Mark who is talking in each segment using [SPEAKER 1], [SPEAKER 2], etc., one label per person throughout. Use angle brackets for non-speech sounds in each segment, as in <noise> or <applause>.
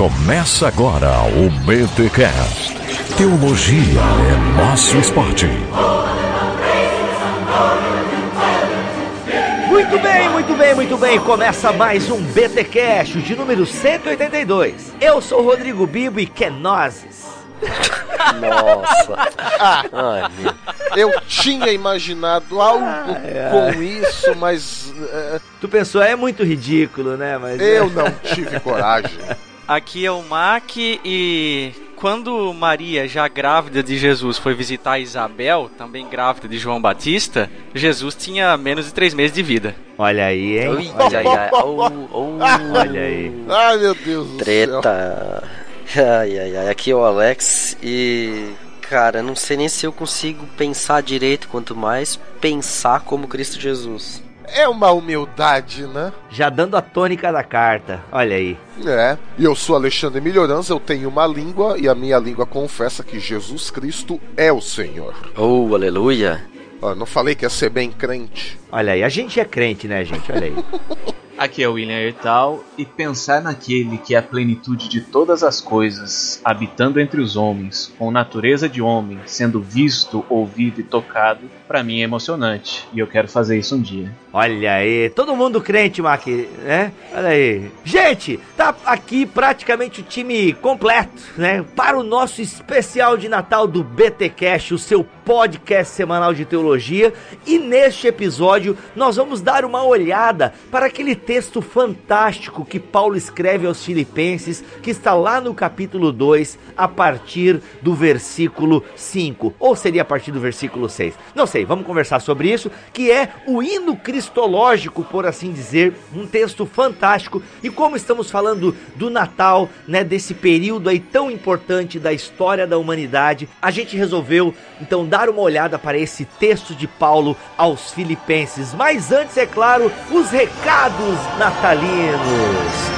[SPEAKER 1] Começa agora o BTCast. Teologia é nosso esporte.
[SPEAKER 2] Muito bem, muito bem, muito bem. Começa mais um BTcast de número 182. Eu sou o Rodrigo Bibo e Kenoses.
[SPEAKER 3] Nossa. <laughs> Ai, meu. Eu tinha imaginado algo com isso, mas é,
[SPEAKER 2] Tu pensou, é muito ridículo, né? Mas
[SPEAKER 3] eu não tive coragem. <laughs>
[SPEAKER 4] Aqui é o Mac e quando Maria, já grávida de Jesus, foi visitar Isabel, também grávida de João Batista, Jesus tinha menos de três meses de vida.
[SPEAKER 2] Olha aí, hein?
[SPEAKER 5] Ui,
[SPEAKER 2] Olha
[SPEAKER 5] ai,
[SPEAKER 2] aí.
[SPEAKER 5] ai, oh, oh.
[SPEAKER 2] Olha aí.
[SPEAKER 3] Ai, meu Deus do céu.
[SPEAKER 5] Treta. Ai, ai, ai. Aqui é o Alex e. Cara, não sei nem se eu consigo pensar direito, quanto mais pensar como Cristo Jesus.
[SPEAKER 3] É uma humildade, né?
[SPEAKER 2] Já dando a tônica da carta. Olha aí.
[SPEAKER 3] É. E eu sou Alexandre Melhorança, eu tenho uma língua e a minha língua confessa que Jesus Cristo é o Senhor.
[SPEAKER 5] Oh, aleluia.
[SPEAKER 3] Ó, não falei que ia ser bem crente.
[SPEAKER 2] Olha aí. A gente é crente, né, gente? Olha aí. <laughs>
[SPEAKER 6] Aqui é o William Ertal e pensar naquele que é a plenitude de todas as coisas, habitando entre os homens, com natureza de homem, sendo visto, ouvido e tocado, para mim é emocionante e eu quero fazer isso um dia.
[SPEAKER 2] Olha aí. Todo mundo crente, Mac, né? Olha aí. Gente, tá aqui praticamente o time completo, né? Para o nosso especial de Natal do BTcast, o seu podcast semanal de teologia. E neste episódio nós vamos dar uma olhada para aquele texto fantástico que Paulo escreve aos Filipenses, que está lá no capítulo 2, a partir do versículo 5, ou seria a partir do versículo 6. Não sei, vamos conversar sobre isso, que é o hino cristológico, por assim dizer, um texto fantástico. E como estamos falando do Natal, né, desse período aí tão importante da história da humanidade, a gente resolveu então dar uma olhada para esse texto de Paulo aos Filipenses. Mas antes, é claro, os recados natalinos.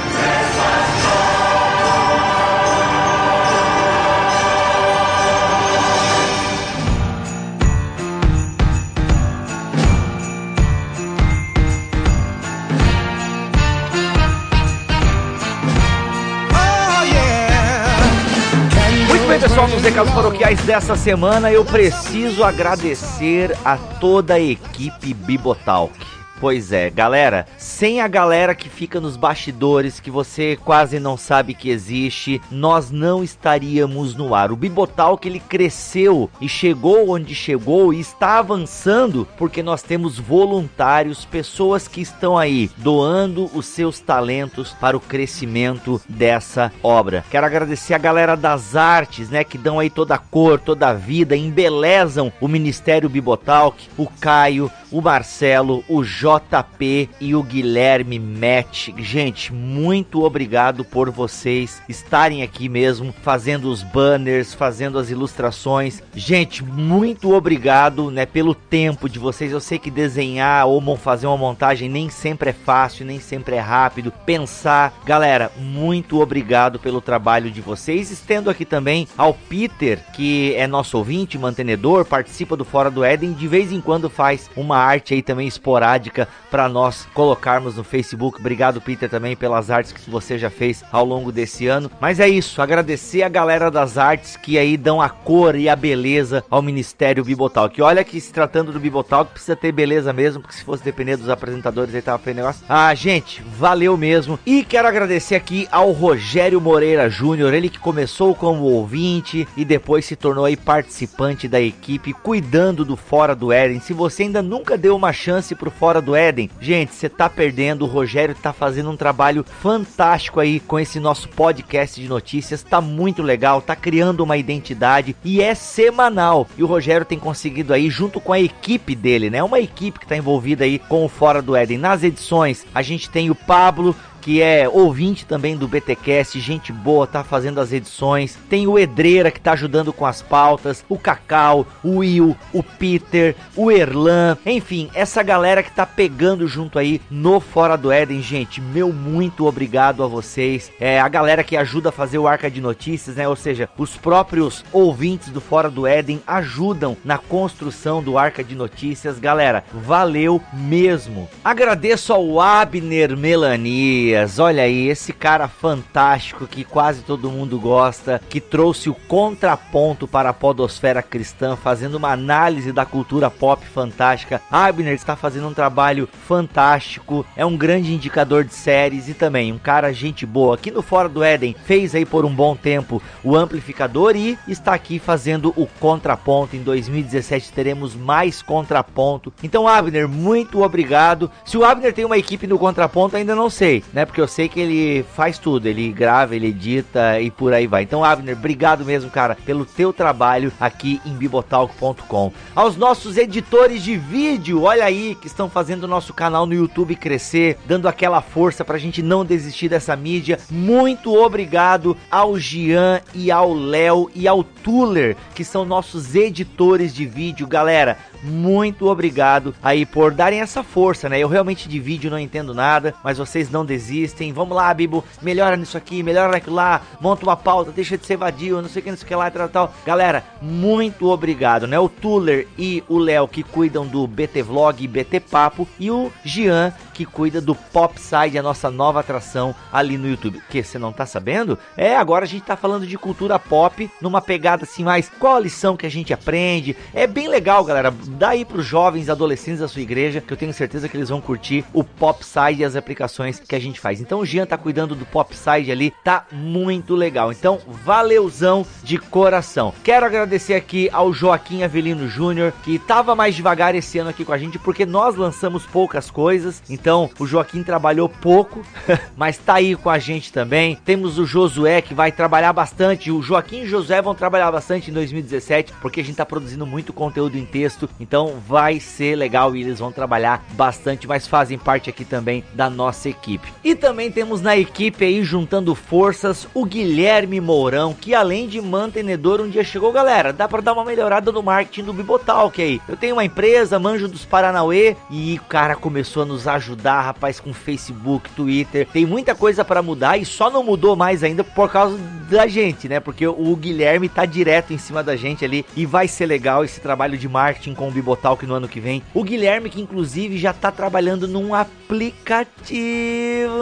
[SPEAKER 2] Pessoal, nos recados paroquiais dessa semana eu preciso agradecer a toda a equipe Bibotalk. Pois é, galera, sem a galera que fica nos bastidores, que você quase não sabe que existe, nós não estaríamos no ar. O Bibotalk ele cresceu e chegou onde chegou e está avançando porque nós temos voluntários, pessoas que estão aí doando os seus talentos para o crescimento dessa obra. Quero agradecer a galera das artes, né, que dão aí toda a cor, toda a vida, embelezam o Ministério Bibotalk, o Caio, o Marcelo, o JP e o Guilherme Match. Gente, muito obrigado por vocês estarem aqui mesmo, fazendo os banners, fazendo as ilustrações. Gente, muito obrigado, né, pelo tempo de vocês. Eu sei que desenhar ou fazer uma montagem nem sempre é fácil, nem sempre é rápido. Pensar, galera, muito obrigado pelo trabalho de vocês. Estendo aqui também ao Peter, que é nosso ouvinte, mantenedor, participa do Fora do Éden, de vez em quando faz uma arte aí também esporádica para nós colocarmos no Facebook. Obrigado, Peter, também pelas artes que você já fez ao longo desse ano. Mas é isso, agradecer a galera das artes que aí dão a cor e a beleza ao Ministério Bibotalk. Olha que se tratando do Bibotalk precisa ter beleza mesmo, porque se fosse depender dos apresentadores aí tava feio negócio. Ah, gente, valeu mesmo. E quero agradecer aqui ao Rogério Moreira Júnior, ele que começou como ouvinte e depois se tornou aí participante da equipe, cuidando do Fora do Éden. Se você ainda nunca deu uma chance pro Fora do Éden, gente, você tá perdendo. O Rogério tá fazendo um trabalho fantástico aí com esse nosso podcast de notícias. Tá muito legal, tá criando uma identidade e é semanal. E o Rogério tem conseguido aí, junto com a equipe dele, né? Uma equipe que tá envolvida aí com o Fora do Éden. Nas edições, a gente tem o Pablo, que é ouvinte também do BTcast, gente boa, tá fazendo as edições. Tem o Edreira que tá ajudando com as pautas, o Cacau, o Will, o Peter, o Erlan, enfim, essa galera que tá pegando junto aí no Fora do Éden, gente, meu muito obrigado a vocês. É a galera que ajuda a fazer o Arca de Notícias, né? Ou seja, os próprios ouvintes do Fora do Éden ajudam na construção do Arca de Notícias. Galera, valeu mesmo. Agradeço ao Abner Melania Elias, olha aí, esse cara fantástico que quase todo mundo gosta, que trouxe o contraponto para a podosfera cristã, fazendo uma análise da cultura pop fantástica. Abner está fazendo um trabalho fantástico, é um grande indicador de séries e também um cara gente boa. Aqui no Fora do Éden fez aí por um bom tempo o amplificador e está aqui fazendo o contraponto. Em 2017 teremos mais contraponto. Então, Abner, muito obrigado. Se o Abner tem uma equipe no contraponto, ainda não sei, né? Porque eu sei que ele faz tudo, ele grava, ele edita e por aí vai. Então, Abner, obrigado mesmo, cara, pelo teu trabalho aqui em bibotalk.com. Aos nossos editores de vídeo, olha aí, que estão fazendo o nosso canal no YouTube crescer, dando aquela força pra gente não desistir dessa mídia. Muito obrigado ao Gian e ao Léo e ao Tuller, que são nossos editores de vídeo, galera muito obrigado aí por darem essa força, né? Eu realmente de vídeo não entendo nada, mas vocês não desistem. Vamos lá, Bibo, melhora nisso aqui, melhora naquilo lá, monta uma pauta, deixa de ser vadio, não sei o que, não sei o que lá tal, tal. Galera, muito obrigado, né? O Tuller e o Léo que cuidam do BT Vlog e BT Papo e o Gian que cuida do Popside, a nossa nova atração ali no YouTube. Que você não tá sabendo? É, agora a gente tá falando de cultura pop numa pegada assim mais qual a lição que a gente aprende. É bem legal, galera dá aí pros jovens adolescentes da sua igreja, que eu tenho certeza que eles vão curtir o Popside e as aplicações que a gente faz. Então o Jean tá cuidando do Popside ali, tá muito legal. Então, valeuzão de coração. Quero agradecer aqui ao Joaquim Avelino Júnior, que tava mais devagar esse ano aqui com a gente, porque nós lançamos poucas coisas. Então, o Joaquim trabalhou pouco, <laughs> mas tá aí com a gente também. Temos o Josué, que vai trabalhar bastante. O Joaquim e o Josué vão trabalhar bastante em 2017, porque a gente tá produzindo muito conteúdo em texto. Então vai ser legal e eles vão trabalhar bastante, mas fazem parte aqui também da nossa equipe. E também temos na equipe aí juntando forças o Guilherme Mourão, que além de mantenedor um dia chegou, galera, dá para dar uma melhorada no marketing do Bibotalk aí. Eu tenho uma empresa, manjo dos Paranauê e o cara começou a nos ajudar, rapaz, com Facebook, Twitter. Tem muita coisa para mudar e só não mudou mais ainda por causa da gente, né? Porque o Guilherme tá direto em cima da gente ali e vai ser legal esse trabalho de marketing com o Bibotalk no ano que vem. O Guilherme, que inclusive já tá trabalhando num aplicativo,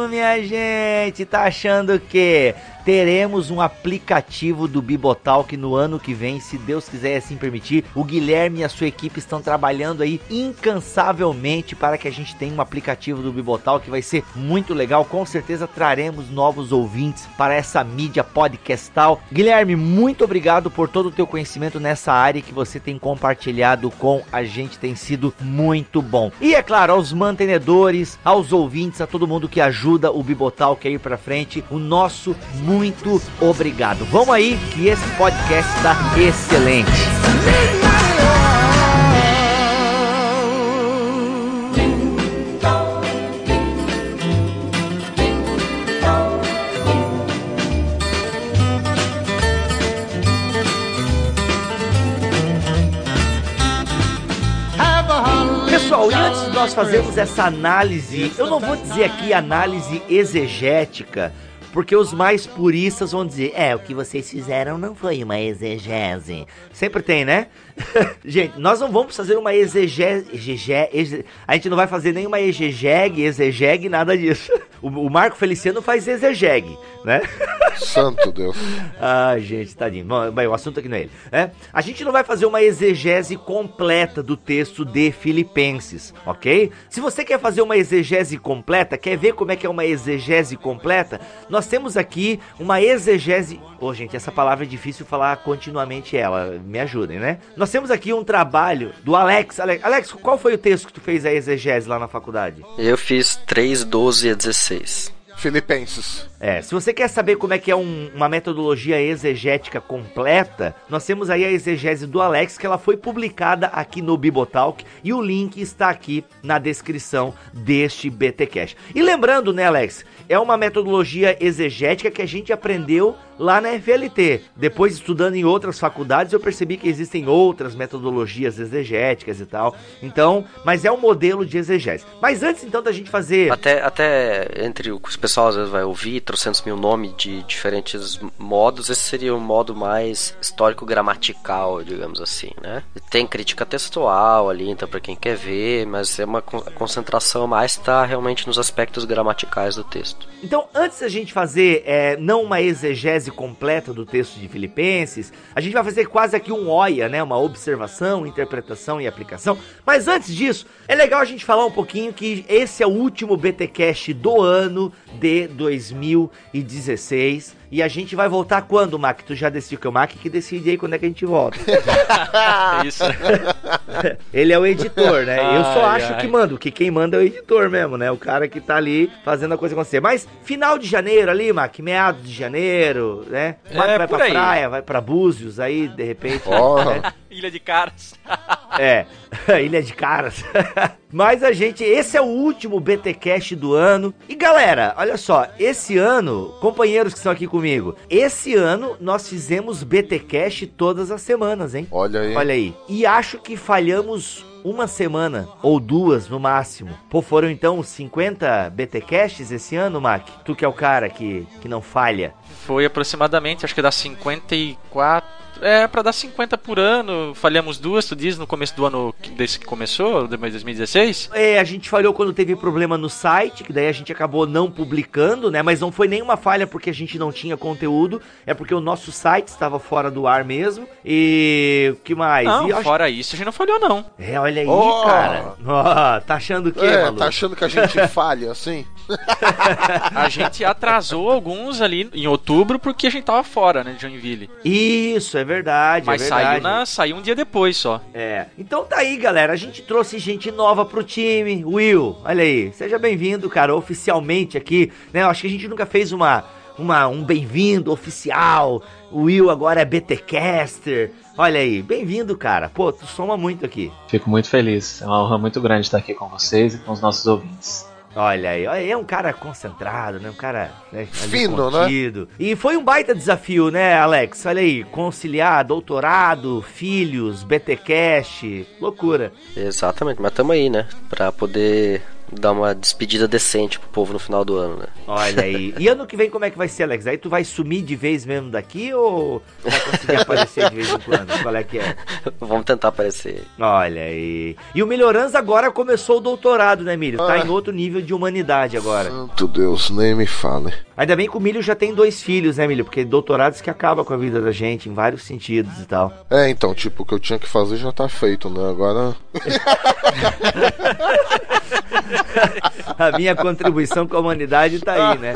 [SPEAKER 2] minha gente. Tá achando que teremos um aplicativo do Bibotalk no ano que vem, se Deus quiser assim permitir. O Guilherme e a sua equipe estão trabalhando aí incansavelmente para que a gente tenha um aplicativo do Bibotalk que vai ser muito legal. Com certeza traremos novos ouvintes para essa mídia podcastal. Guilherme, muito obrigado por todo o teu conhecimento nessa área que você tem compartilhado com a gente, tem sido muito bom. E é claro, aos mantenedores, aos ouvintes, a todo mundo que ajuda o Bibotalk a ir para frente, o nosso muito obrigado. Vamos aí que esse podcast está excelente. Pessoal, e antes de nós fazermos essa análise, eu não vou dizer aqui análise exegética, porque os mais puristas vão dizer: é, o que vocês fizeram não foi uma exegese. Sempre tem, né? <laughs> gente, nós não vamos fazer uma exegese. A gente não vai fazer nenhuma exegeg, exegeg, nada disso. <laughs> O, o Marco Feliciano faz exegeg, né? <laughs>
[SPEAKER 3] Santo Deus.
[SPEAKER 2] ah, gente, tadinho. Bom, bem, o assunto aqui não é ele. Né? A gente não vai fazer uma exegese completa do texto de Filipenses, ok? Se você quer fazer uma exegese completa, quer ver como é que é uma exegese completa, nós temos aqui uma exegese. Ô, oh, gente, essa palavra é difícil falar continuamente ela. Me ajudem, né? Nós temos aqui um trabalho do Alex. Alex, Alex qual foi o texto que tu fez a exegese lá na faculdade?
[SPEAKER 5] Eu fiz 3, 12 a 16.
[SPEAKER 3] Filipenses.
[SPEAKER 2] É, se você quer saber como é que é um, uma metodologia exegética completa, nós temos aí a exegese do Alex, que ela foi publicada aqui no Bibotalk, e o link está aqui na descrição deste BTcast. E lembrando, né, Alex, é uma metodologia exegética que a gente aprendeu lá na FLT. Depois, estudando em outras faculdades, eu percebi que existem outras metodologias exegéticas e tal. Então, mas é um modelo de exegese. Mas antes, então, da gente fazer.
[SPEAKER 5] Até, até entre o que o pessoal às vezes vai ouvir, trocentos mil nomes de diferentes modos, esse seria o modo mais histórico-gramatical, digamos assim, né? Tem crítica textual ali, então, para quem quer ver, mas é uma concentração mais está realmente nos aspectos gramaticais do texto.
[SPEAKER 2] Então, antes da gente fazer é, não uma exegese completa do texto de Filipenses, a gente vai fazer quase aqui um OIA, né? Uma observação, interpretação e aplicação. Mas antes disso, é legal a gente falar um pouquinho que esse é o último BTcast do ano de 2016. E a gente vai voltar quando, Mac? Tu já decidiu que é o Mac que decide aí quando é que a gente volta. <laughs>
[SPEAKER 4] Isso. <laughs>
[SPEAKER 2] Ele é o editor, né?
[SPEAKER 4] Ai,
[SPEAKER 2] eu só acho
[SPEAKER 4] ai.
[SPEAKER 2] que manda. Que quem manda é o editor mesmo, né? O cara que tá ali fazendo a coisa acontecer. Mas final de janeiro ali, Mac, meados de janeiro, né? O Mac
[SPEAKER 4] É,
[SPEAKER 2] vai pra
[SPEAKER 4] aí.
[SPEAKER 2] praia, vai pra Búzios aí, de repente.
[SPEAKER 3] Ó.
[SPEAKER 2] né? <laughs>
[SPEAKER 4] Ilha de Caras.
[SPEAKER 2] É, Ilha de Caras. Mas a gente, esse é o último BTcast do ano. E galera, olha só, esse ano, companheiros que estão aqui comigo, esse ano nós fizemos BTcast todas as semanas, hein?
[SPEAKER 3] Olha aí.
[SPEAKER 2] Olha aí. E acho que falhamos uma semana ou duas no máximo. Pô, foram então 50 BTcasts esse ano, Mac? Tu que é o cara que, que não falha.
[SPEAKER 4] Foi aproximadamente, acho que dá 54. É, pra dar 50 por ano. Falhamos duas, tu diz, no começo do ano desse que começou, de 2016.
[SPEAKER 2] É, a gente falhou quando teve problema no site, que daí a gente acabou não publicando, né? Mas não foi nenhuma falha porque a gente não tinha conteúdo, é porque o nosso site estava fora do ar mesmo. E o que mais?
[SPEAKER 4] Não,
[SPEAKER 2] E eu acho-
[SPEAKER 4] fora isso, a gente não falhou, não.
[SPEAKER 2] É, olha aí,
[SPEAKER 3] Oh!
[SPEAKER 2] cara. Ó, tá achando o quê,
[SPEAKER 3] É,
[SPEAKER 2] maluco?
[SPEAKER 3] tá achando que a gente <laughs> falha assim?
[SPEAKER 4] A gente atrasou alguns ali em outubro porque a gente tava fora, né, de Joinville.
[SPEAKER 2] Isso, é verdade,
[SPEAKER 4] Mas
[SPEAKER 2] é verdade.
[SPEAKER 4] saiu, na, saiu um dia depois só.
[SPEAKER 2] É. Então tá aí, galera. A gente trouxe gente nova pro time. Will, olha aí. Seja bem-vindo, cara, oficialmente aqui. Né? Eu acho que a gente nunca fez uma, uma um bem-vindo oficial. O Will agora é BTcaster. Olha aí, bem-vindo, cara. Pô, tu soma muito aqui.
[SPEAKER 6] Fico muito feliz. É uma honra muito grande estar aqui com vocês e com os nossos ouvintes.
[SPEAKER 2] Olha aí, olha aí, é um cara concentrado, né? Um cara né,
[SPEAKER 3] Fino, né?
[SPEAKER 2] contido. E foi um baita desafio, né, Alex? Olha aí, conciliar doutorado, filhos, BTcast, loucura.
[SPEAKER 5] Exatamente, mas tamo aí, né? Pra poder dar uma despedida decente pro povo no final do ano, né?
[SPEAKER 2] Olha aí. E ano que vem como é que vai ser, Alex? Aí tu vai sumir de vez mesmo daqui ou vai conseguir aparecer de vez em quando? Qual é que é? <laughs>
[SPEAKER 5] Vamos tentar aparecer.
[SPEAKER 2] Olha aí. E o Melhorança agora começou o doutorado, né, Milho? Tá
[SPEAKER 3] Ah.
[SPEAKER 2] em outro nível de humanidade agora.
[SPEAKER 3] Santo Deus, nem me fale.
[SPEAKER 2] Ainda bem que o Milho já tem dois filhos, né, Milho? Porque doutorados que acaba com a vida da gente em vários sentidos e tal.
[SPEAKER 3] É, então, tipo, o que eu tinha que fazer já tá feito, né? Agora. <laughs> <laughs>
[SPEAKER 2] A minha contribuição com a humanidade tá aí, né?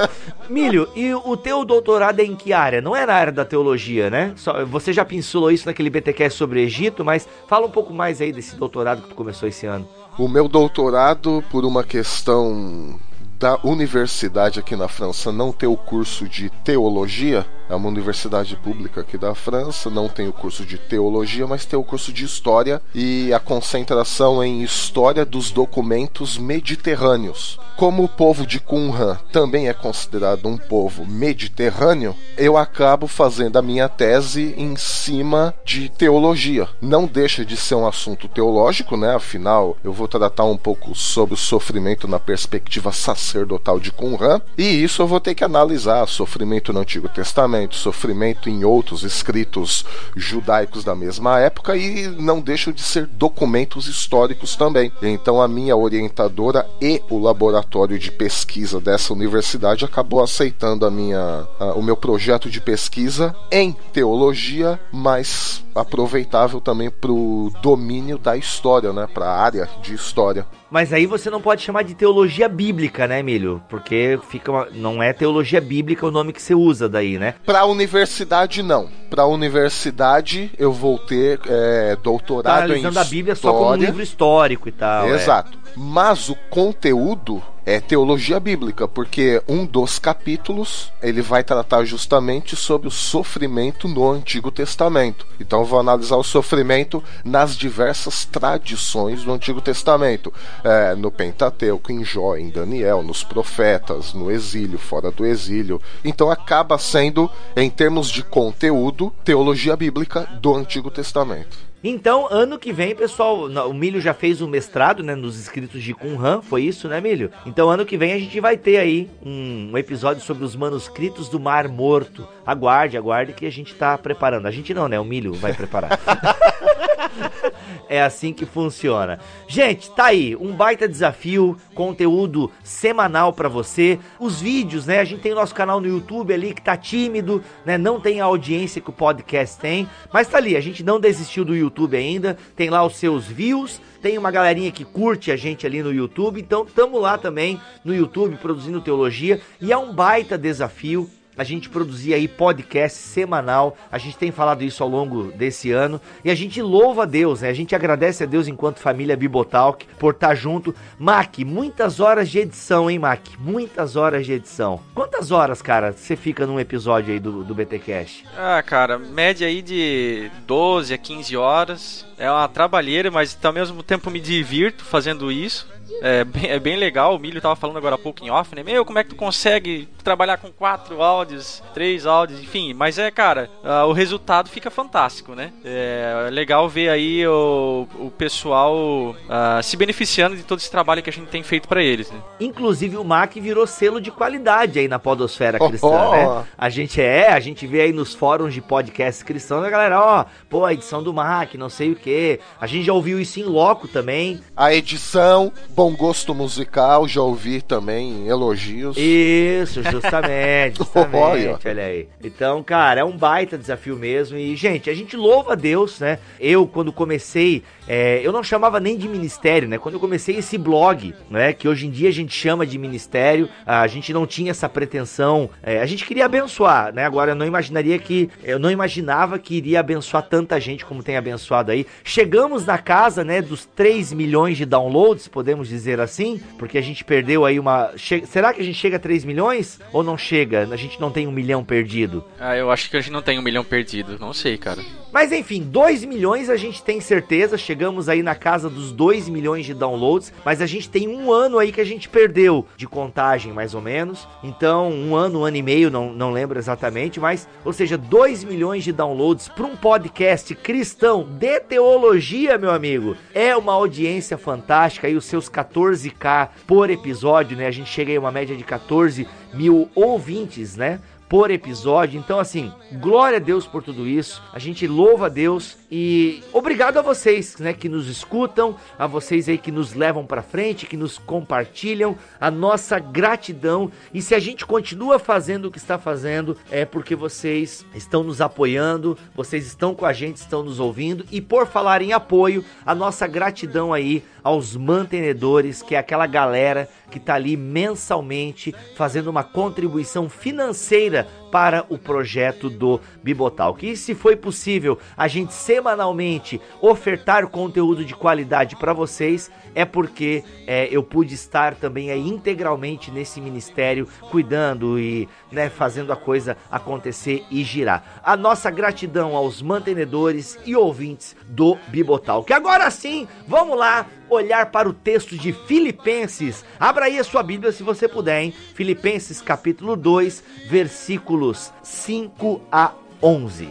[SPEAKER 2] Milho, e o teu doutorado é em que área? Não é na área da teologia, né? Só- você já pincelou isso naquele BTcast sobre Egito, mas fala um pouco mais aí desse doutorado que tu começou esse ano.
[SPEAKER 3] O meu doutorado, por uma questão da universidade aqui na França não ter o curso de teologia, é uma universidade pública aqui da França, não tem o curso de teologia, mas tem o curso de história e a concentração em história dos documentos mediterrâneos. Como o povo de Qumran também é considerado um povo mediterrâneo, eu acabo fazendo a minha tese em cima de teologia. Não deixa de ser um assunto teológico, né? Afinal, eu vou tratar um pouco sobre o sofrimento na perspectiva sacerdotal de Qumran, e isso eu vou ter que analisar sofrimento no Antigo Testamento, sofrimento em outros escritos judaicos da mesma época e não deixam de ser documentos históricos também. Então a minha orientadora e o laboratório de pesquisa dessa universidade acabou aceitando a minha a- o meu projeto de pesquisa em teologia, mas aproveitável também para o domínio da história, né, para a área de história.
[SPEAKER 2] Mas aí você não pode chamar de teologia bíblica, né, Milho? Porque fica uma- não é teologia bíblica o nome que você usa daí, né?
[SPEAKER 3] Para a universidade não. Para a universidade eu vou ter é,
[SPEAKER 2] Tá
[SPEAKER 3] doutorado em
[SPEAKER 2] analisando a Bíblia só como um
[SPEAKER 3] história.
[SPEAKER 2] livro histórico e tal. é.
[SPEAKER 3] Exato. Mas o conteúdo é teologia bíblica, porque um dos capítulos ele vai tratar justamente sobre o sofrimento no Antigo Testamento. Então eu vou analisar o sofrimento nas diversas tradições do Antigo Testamento, é, no Pentateuco, em Jó, em Daniel, nos profetas, no exílio, fora do exílio. Então acaba sendo, em termos de conteúdo, teologia bíblica do Antigo Testamento.
[SPEAKER 2] Então, ano que vem, pessoal, o Milho já fez o mestrado, né, nos escritos de Qumran, foi isso, né, Milho? Então, ano que vem a gente vai ter aí um, um episódio sobre os manuscritos do Mar Morto. Aguarde, aguarde que a gente tá preparando. A gente não, né? O Milho vai preparar. <laughs> é assim que funciona. Gente, tá aí, um baita desafio, conteúdo semanal para você. Os vídeos, né? A gente tem o nosso canal no YouTube ali que tá tímido, né? Não tem a audiência que o podcast tem, mas tá ali, a gente não desistiu do YouTube ainda. Tem lá os seus views, tem uma galerinha que curte a gente ali no YouTube, então tamo lá também no YouTube produzindo teologia e é um baita desafio a gente produzir aí podcast semanal. A gente tem falado isso ao longo desse ano e a gente louva a Deus, né? A gente agradece a Deus enquanto família Bibotalk por estar tá junto. Mac, muitas horas de edição, hein, Mac? Muitas horas de edição. Quantas horas, cara, você fica num episódio aí do, do BTcast?
[SPEAKER 4] Ah, cara, média aí de 12 a 15 horas. É uma trabalheira, mas ao mesmo tempo me divirto fazendo isso. É bem, é bem legal, o Milho tava falando agora há pouco em off, né? Meu, como é que tu consegue trabalhar com quatro áudios, três áudios, enfim. Mas é, cara, uh, o resultado fica fantástico, né? É legal ver aí o, o pessoal uh, se beneficiando de todo esse trabalho que a gente tem feito para eles, né?
[SPEAKER 2] Inclusive o Mac virou selo de qualidade aí na podosfera cristã, oh, oh. né? A gente é, a gente vê aí nos fóruns de podcast cristão, a galera, ó, pô, a edição do Mac, não sei o que. A gente já ouviu isso em loco também.
[SPEAKER 3] A edição, bom gosto musical, já ouvi também elogios.
[SPEAKER 2] Isso, justamente, <laughs> justamente, olha aí. Então, cara, é um baita desafio mesmo. E, gente, a gente louva a Deus, né? Eu, quando comecei, é, eu não chamava nem de ministério, né? Quando eu comecei esse blog, né? Que hoje em dia a gente chama de ministério, a gente não tinha essa pretensão. É, a gente queria abençoar, né? Agora eu não imaginaria que. Eu não imaginava que iria abençoar tanta gente como tem abençoado aí. Chegamos na casa, né? Dos 3 milhões de downloads, podemos dizer assim, porque a gente perdeu aí uma. Che... Será que a gente chega a 3 milhões? Ou não chega? A gente não tem um milhão perdido?
[SPEAKER 4] Ah, eu acho que a gente não tem um milhão perdido. Não sei, cara.
[SPEAKER 2] Mas enfim, 2 milhões a gente tem certeza. Chegamos aí na casa dos 2 milhões de downloads. Mas a gente tem um ano aí que a gente perdeu de contagem, mais ou menos. Então, um ano, um ano e meio, não, não lembro exatamente. Mas, ou seja, 2 milhões de downloads para um podcast cristão de teologia, meu amigo. É uma audiência fantástica. Aí os seus 14k por episódio, né? A gente chega aí a uma média de 14 mil ouvintes, né? Por episódio. Então, assim, glória a Deus por tudo isso. A gente louva a Deus e obrigado a vocês, né, que nos escutam, a vocês aí que nos levam para frente, que nos compartilham. A nossa gratidão. E se a gente continua fazendo o que está fazendo, é porque vocês estão nos apoiando, vocês estão com a gente, estão nos ouvindo. E por falar em apoio, a nossa gratidão aí aos mantenedores, que é aquela galera que está ali mensalmente fazendo uma contribuição financeira para o projeto do Bibotalk. E se foi possível a gente semanalmente ofertar conteúdo de qualidade para vocês, é porque é, eu pude estar também aí integralmente nesse ministério, cuidando e né, fazendo a coisa acontecer e girar. A nossa gratidão aos mantenedores e ouvintes do Bibotalk. Agora sim, vamos lá olhar para o texto de Filipenses. Abra aí a sua Bíblia se você puder, hein? Filipenses capítulo 2, versículos 5 a 11.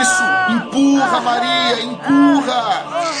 [SPEAKER 3] Isso, empurra Maria, empurra!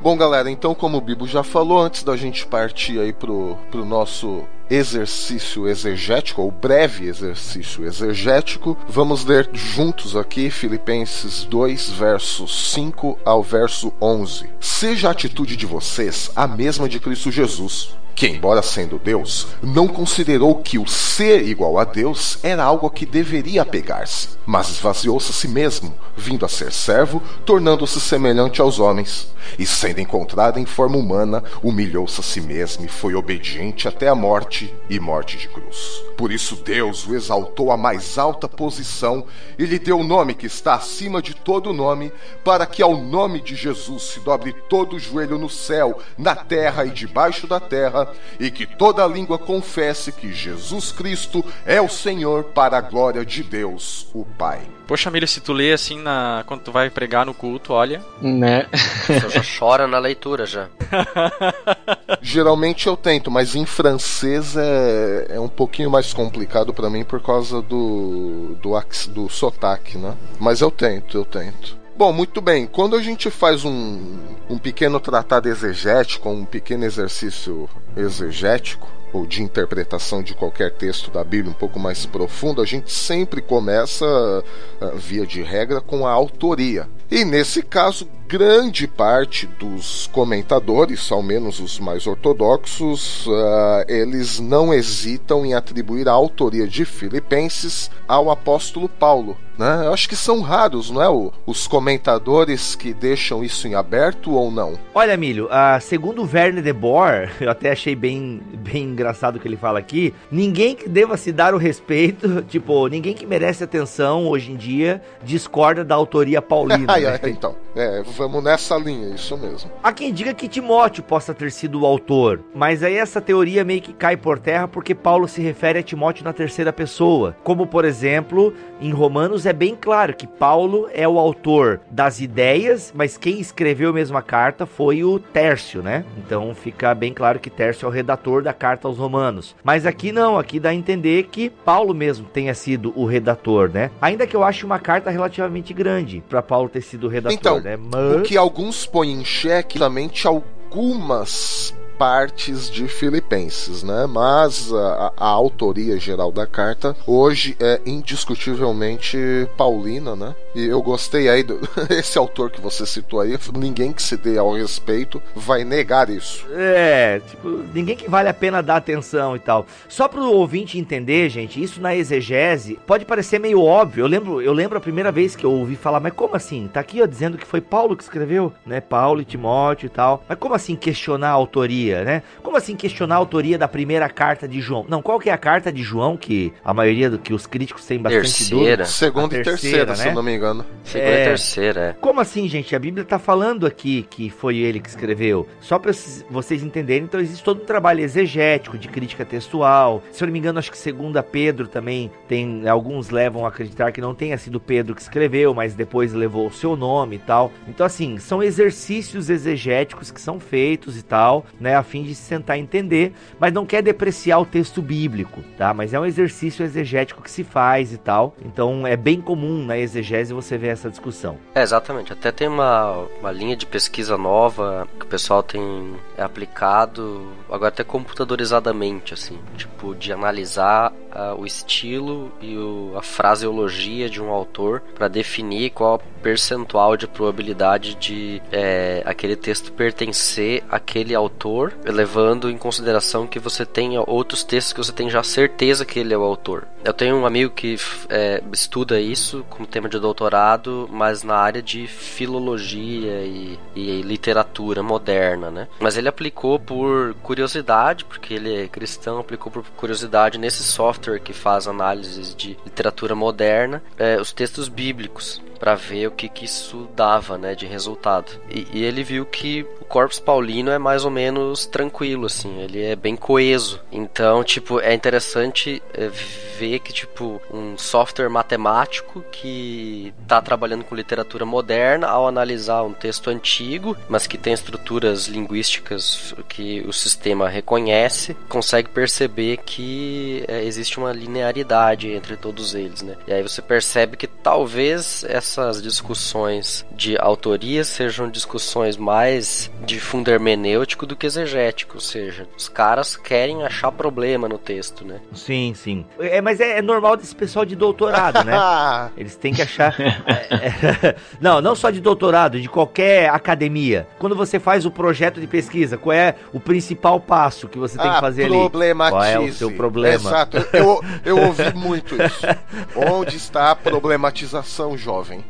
[SPEAKER 3] Bom, galera, então como o Bibo já falou, antes da gente partir aí pro, pro nosso exercício exegético, ou breve exercício exegético, vamos ler juntos aqui Filipenses 2, versos 5 ao verso 11. Seja a atitude de vocês a mesma de Cristo Jesus, que, embora sendo Deus, não considerou que o Ser igual a Deus era algo a que deveria apegar-se, mas esvaziou-se a si mesmo, vindo a ser servo, tornando-se semelhante aos homens. E sendo encontrado em forma humana, humilhou-se a si mesmo e foi obediente até a morte e morte de cruz. Por isso Deus o exaltou à mais alta posição e lhe deu o nome que está acima de todo nome, para que ao nome de Jesus se dobre todo o joelho no céu, na terra e debaixo da terra, e que toda língua confesse que Jesus Cristo é o Senhor para a glória de Deus, o Pai.
[SPEAKER 4] Poxa, Milho, se tu lê assim na... quando tu vai pregar no culto, olha.
[SPEAKER 6] Né? <laughs>
[SPEAKER 5] Você já chora na leitura já. <laughs>
[SPEAKER 3] Geralmente eu tento, mas em francês é, é um pouquinho mais complicado para mim por causa do, do, do sotaque, né? Mas eu tento, eu tento. Bom, muito bem. Quando a gente faz um, um pequeno tratado exegético, um pequeno exercício exegético, ou de interpretação de qualquer texto da Bíblia um pouco mais profundo, a gente sempre começa, ah, via de regra, com a autoria. E nesse caso, grande parte dos comentadores, ao menos os mais ortodoxos, uh, eles não hesitam em atribuir a autoria de Filipenses ao apóstolo Paulo. Né? Eu acho que são raros, não é? O, os comentadores que deixam isso em aberto ou não.
[SPEAKER 2] Olha, Milho, uh, segundo Verne de Boer, <laughs> eu até achei bem, bem engraçado o que ele fala aqui. Ninguém que deva se dar o respeito, <laughs> tipo, ninguém que merece atenção hoje em dia discorda da autoria paulina. Né?
[SPEAKER 3] então, é, vamos nessa linha, isso mesmo.
[SPEAKER 2] Há quem diga que Timóteo possa ter sido o autor, mas aí essa teoria meio que cai por terra porque Paulo se refere a Timóteo na terceira pessoa. Como, por exemplo, em Romanos é bem claro que Paulo é o autor das ideias, mas quem escreveu mesmo a carta foi o Tércio, né? Então fica bem claro que Tércio é o redator da carta aos Romanos. Mas aqui não, aqui dá a entender que Paulo mesmo tenha sido o redator, né? Ainda que eu ache uma carta relativamente grande para Paulo ter sido redator,
[SPEAKER 3] então,
[SPEAKER 2] né?
[SPEAKER 3] Mas... O que alguns põem em xeque, somente algumas partes de Filipenses, né? Mas a, a, autoria geral da carta hoje é indiscutivelmente paulina, né? E eu gostei aí do <laughs> esse autor que você citou aí, ninguém que se dê ao respeito vai negar isso.
[SPEAKER 2] É, tipo, ninguém que vale a pena dar atenção e tal. Só para o ouvinte entender, gente, isso na exegese pode parecer meio óbvio. Eu lembro, eu lembro a primeira vez que eu ouvi falar, mas como assim? Tá aqui ó, dizendo que foi Paulo que escreveu, né? Paulo e Timóteo e tal. Mas como assim questionar a autoria, né? Como assim questionar a autoria da primeira carta de João? Não, qual que é a carta de João que a maioria do que os críticos têm bastante
[SPEAKER 5] terceira.
[SPEAKER 2] dúvida?
[SPEAKER 3] Segunda e terceira, né? se eu não me engano engano.
[SPEAKER 5] Segunda é... e terceira, é.
[SPEAKER 2] Como assim, gente? A Bíblia tá falando aqui que foi ele que escreveu. Só para vocês entenderem, então existe todo um trabalho exegético, de crítica textual. Se eu não me engano, acho que segunda Pedro também tem. Alguns levam a acreditar que não tenha sido Pedro que escreveu, mas depois levou o seu nome e tal. Então, assim, são exercícios exegéticos que são feitos e tal, né? A fim de se tentar entender, mas não quer depreciar o texto bíblico, tá? Mas é um exercício exegético que se faz e tal. Então é bem comum na exegese você vê essa discussão.
[SPEAKER 5] É, exatamente. Até tem uma, uma linha de pesquisa nova que o pessoal tem aplicado, agora até computadorizadamente, assim, tipo, de analisar uh, o estilo e o, a fraseologia de um autor para definir qual percentual de probabilidade de é, aquele texto pertencer àquele autor, levando em consideração que você tenha outros textos que você tem já certeza que ele é o autor. Eu tenho um amigo que é, estuda isso como tema de doutorado, mas na área de filologia e, e literatura moderna, né? Mas ele aplicou por curiosidade, porque ele é cristão, aplicou por curiosidade nesse software que faz análises de literatura moderna, é, os textos bíblicos para ver o que, que isso dava, né, de resultado. E, e, ele viu que o Corpus Paulino é mais ou menos tranquilo, assim, ele é bem coeso. Então, tipo, é interessante é, ver que, tipo, um software matemático que está trabalhando com literatura moderna, ao analisar um texto antigo, mas que tem estruturas linguísticas que o sistema reconhece, consegue perceber que é, existe uma linearidade entre todos eles, né? E aí você percebe que talvez essa essas discussões de autoria sejam discussões mais de fundo hermenêutico do que exegético, ou seja, os caras querem achar problema no texto, né?
[SPEAKER 2] Sim, sim. É, mas é, é normal desse pessoal de doutorado, né? <laughs> Eles têm que achar. É, é, <laughs> não, não só de doutorado, de qualquer academia. Quando você faz o projeto de pesquisa, qual é o principal passo que você tem
[SPEAKER 3] Ah,
[SPEAKER 2] que fazer ali? Qual é o seu problema?
[SPEAKER 3] Exato. Eu, eu ouvi muito isso. <laughs> Onde está a problematização, jovem?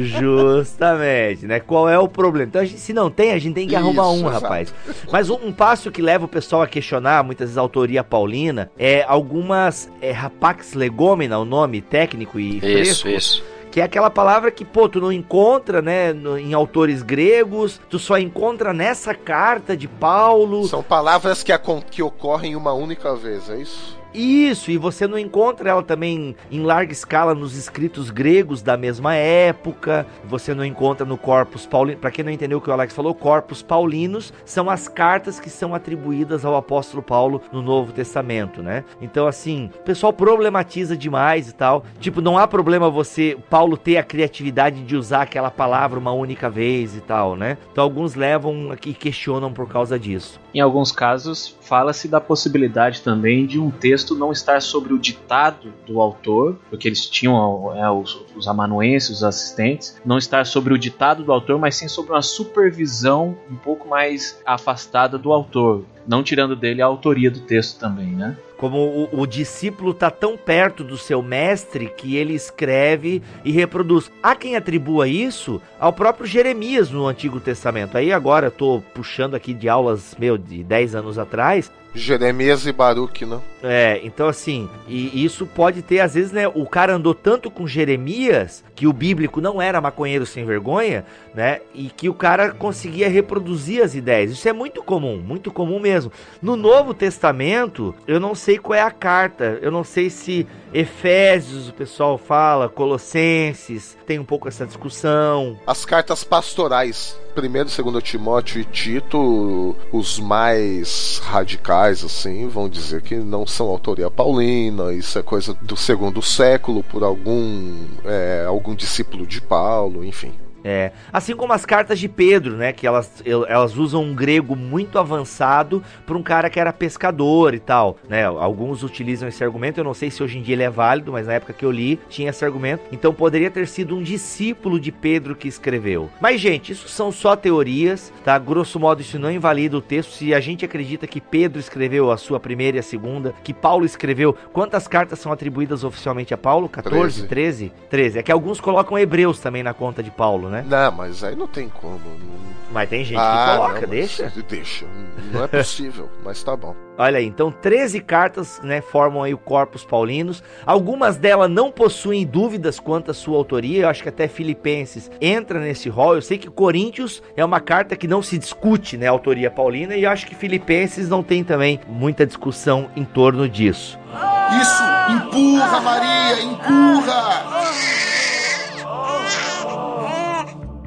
[SPEAKER 2] Justamente, né? Qual é o problema? Então, gente, se não tem, a gente tem que arrumar
[SPEAKER 3] Isso,
[SPEAKER 2] um,
[SPEAKER 3] exato.
[SPEAKER 2] rapaz. Mas um, um passo que leva o pessoal a questionar, muitas vezes, a autoria paulina, é algumas. É rapax legomena, o nome técnico e
[SPEAKER 5] Isso,
[SPEAKER 2] fresco,
[SPEAKER 5] isso.
[SPEAKER 2] que é aquela palavra que, pô, tu não encontra, né, no- em autores gregos, tu só encontra nessa carta de Paulo.
[SPEAKER 3] São palavras que, acon- que ocorrem uma única vez, é isso?
[SPEAKER 2] Isso, e você não encontra ela também em larga escala nos escritos gregos da mesma época. Você não encontra no Corpus Paulino. Para quem não entendeu o que o Alex falou, Corpus Paulinos são as cartas que são atribuídas ao apóstolo Paulo no Novo Testamento, né? Então, assim, o pessoal problematiza demais e tal. Tipo, não há problema você, Paulo, ter a criatividade de usar aquela palavra uma única vez e tal, né? Então, alguns levam e questionam por causa disso.
[SPEAKER 6] Em alguns casos, fala-se da possibilidade também de um texto não estar sobre o ditado do autor, porque eles tinham é, os, os amanuenses, os assistentes, não estar sobre o ditado do autor, mas sim sobre uma supervisão um pouco mais afastada do autor, não tirando dele a autoria do texto também, né?
[SPEAKER 2] Como o, o discípulo tá tão perto do seu mestre que ele escreve e reproduz. Há quem atribua isso ao próprio Jeremias no Antigo Testamento. Aí agora eu tô puxando aqui de aulas, meu, de 10 anos atrás.
[SPEAKER 3] Jeremias e Baruch, né?
[SPEAKER 2] É, então assim, e isso pode ter, às vezes, né? O cara andou tanto com Jeremias que o bíblico não era maconheiro sem vergonha, né? E que o cara conseguia reproduzir as ideias. Isso é muito comum, muito comum mesmo. No Novo Testamento, eu não sei qual é a carta, eu não sei se Efésios o pessoal fala, Colossenses, tem um pouco essa discussão.
[SPEAKER 3] As cartas pastorais. Primeiro, segundo Timóteo e Tito, os mais radicais, assim, vão dizer que não são autoria paulina, isso é coisa do segundo século, por algum, é, algum discípulo de Paulo, enfim.
[SPEAKER 2] É, assim como as cartas de Pedro, né, que elas, el- elas usam um grego muito avançado para um cara que era pescador e tal, né? Alguns utilizam esse argumento, eu não sei se hoje em dia ele é válido, mas na época que eu li tinha esse argumento. Então poderia ter sido um discípulo de Pedro que escreveu. Mas gente, isso são só teorias, tá? Grosso modo isso não invalida o texto. Se a gente acredita que Pedro escreveu a sua primeira e a segunda, que Paulo escreveu, quantas cartas são atribuídas oficialmente a Paulo? 14, 13? 13. É que alguns colocam Hebreus também na conta de Paulo, né?
[SPEAKER 3] Não, mas aí não tem como. não-
[SPEAKER 2] Mas tem gente
[SPEAKER 3] Ah,
[SPEAKER 2] que coloca,
[SPEAKER 3] não,
[SPEAKER 2] deixa.
[SPEAKER 3] Deixa. Não é possível, <laughs> mas tá bom.
[SPEAKER 2] Olha aí, então 13 cartas, né, formam aí o Corpus Paulinos. Algumas delas não possuem dúvidas quanto à sua autoria. Eu acho que até Filipenses entra nesse rol. Eu sei que Coríntios é uma carta que não se discute, né, a autoria paulina, e eu acho que Filipenses não tem também muita discussão em torno disso.
[SPEAKER 7] Isso! Empurra, Maria! Empurra!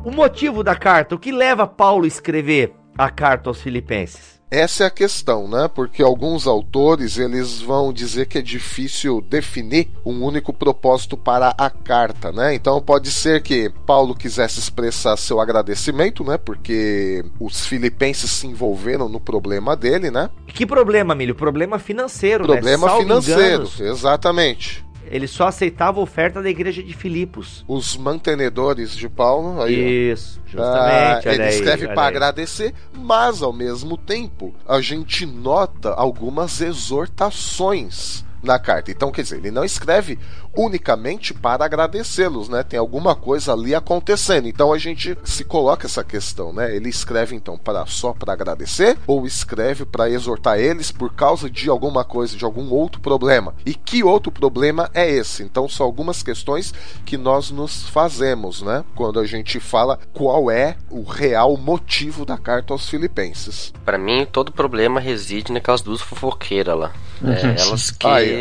[SPEAKER 2] O motivo da carta, o que leva Paulo a escrever a carta aos Filipenses?
[SPEAKER 3] Essa é a questão, né? Porque alguns autores eles vão dizer que é difícil definir um único propósito para a carta, né? Então pode ser que Paulo quisesse expressar seu agradecimento, né? Porque os filipenses se envolveram no problema dele, né?
[SPEAKER 2] Que problema, Milho? Problema financeiro,
[SPEAKER 3] Problema
[SPEAKER 2] né? Salvo
[SPEAKER 3] financeiro,
[SPEAKER 2] enganos,
[SPEAKER 3] exatamente.
[SPEAKER 2] Ele só aceitava a oferta da igreja de Filipos.
[SPEAKER 3] Os mantenedores de Paulo, aí.
[SPEAKER 2] Isso,
[SPEAKER 3] Ah,
[SPEAKER 2] justamente. olha
[SPEAKER 3] ele
[SPEAKER 2] aí,
[SPEAKER 3] escreve para agradecer, mas ao mesmo tempo a gente nota algumas exortações na carta. Então, quer dizer, ele não escreve unicamente para agradecê-los, né? Tem alguma coisa ali acontecendo. Então a gente se coloca essa questão, né? Ele escreve então para só para agradecer ou escreve para exortar eles por causa de alguma coisa, de algum outro problema? E que outro problema é esse? Então são algumas questões que nós nos fazemos, né? Quando a gente fala qual é o real motivo da carta aos filipenses.
[SPEAKER 5] Pra mim, todo problema reside naquelas duas fofoqueiras lá. É, elas que
[SPEAKER 3] Aí,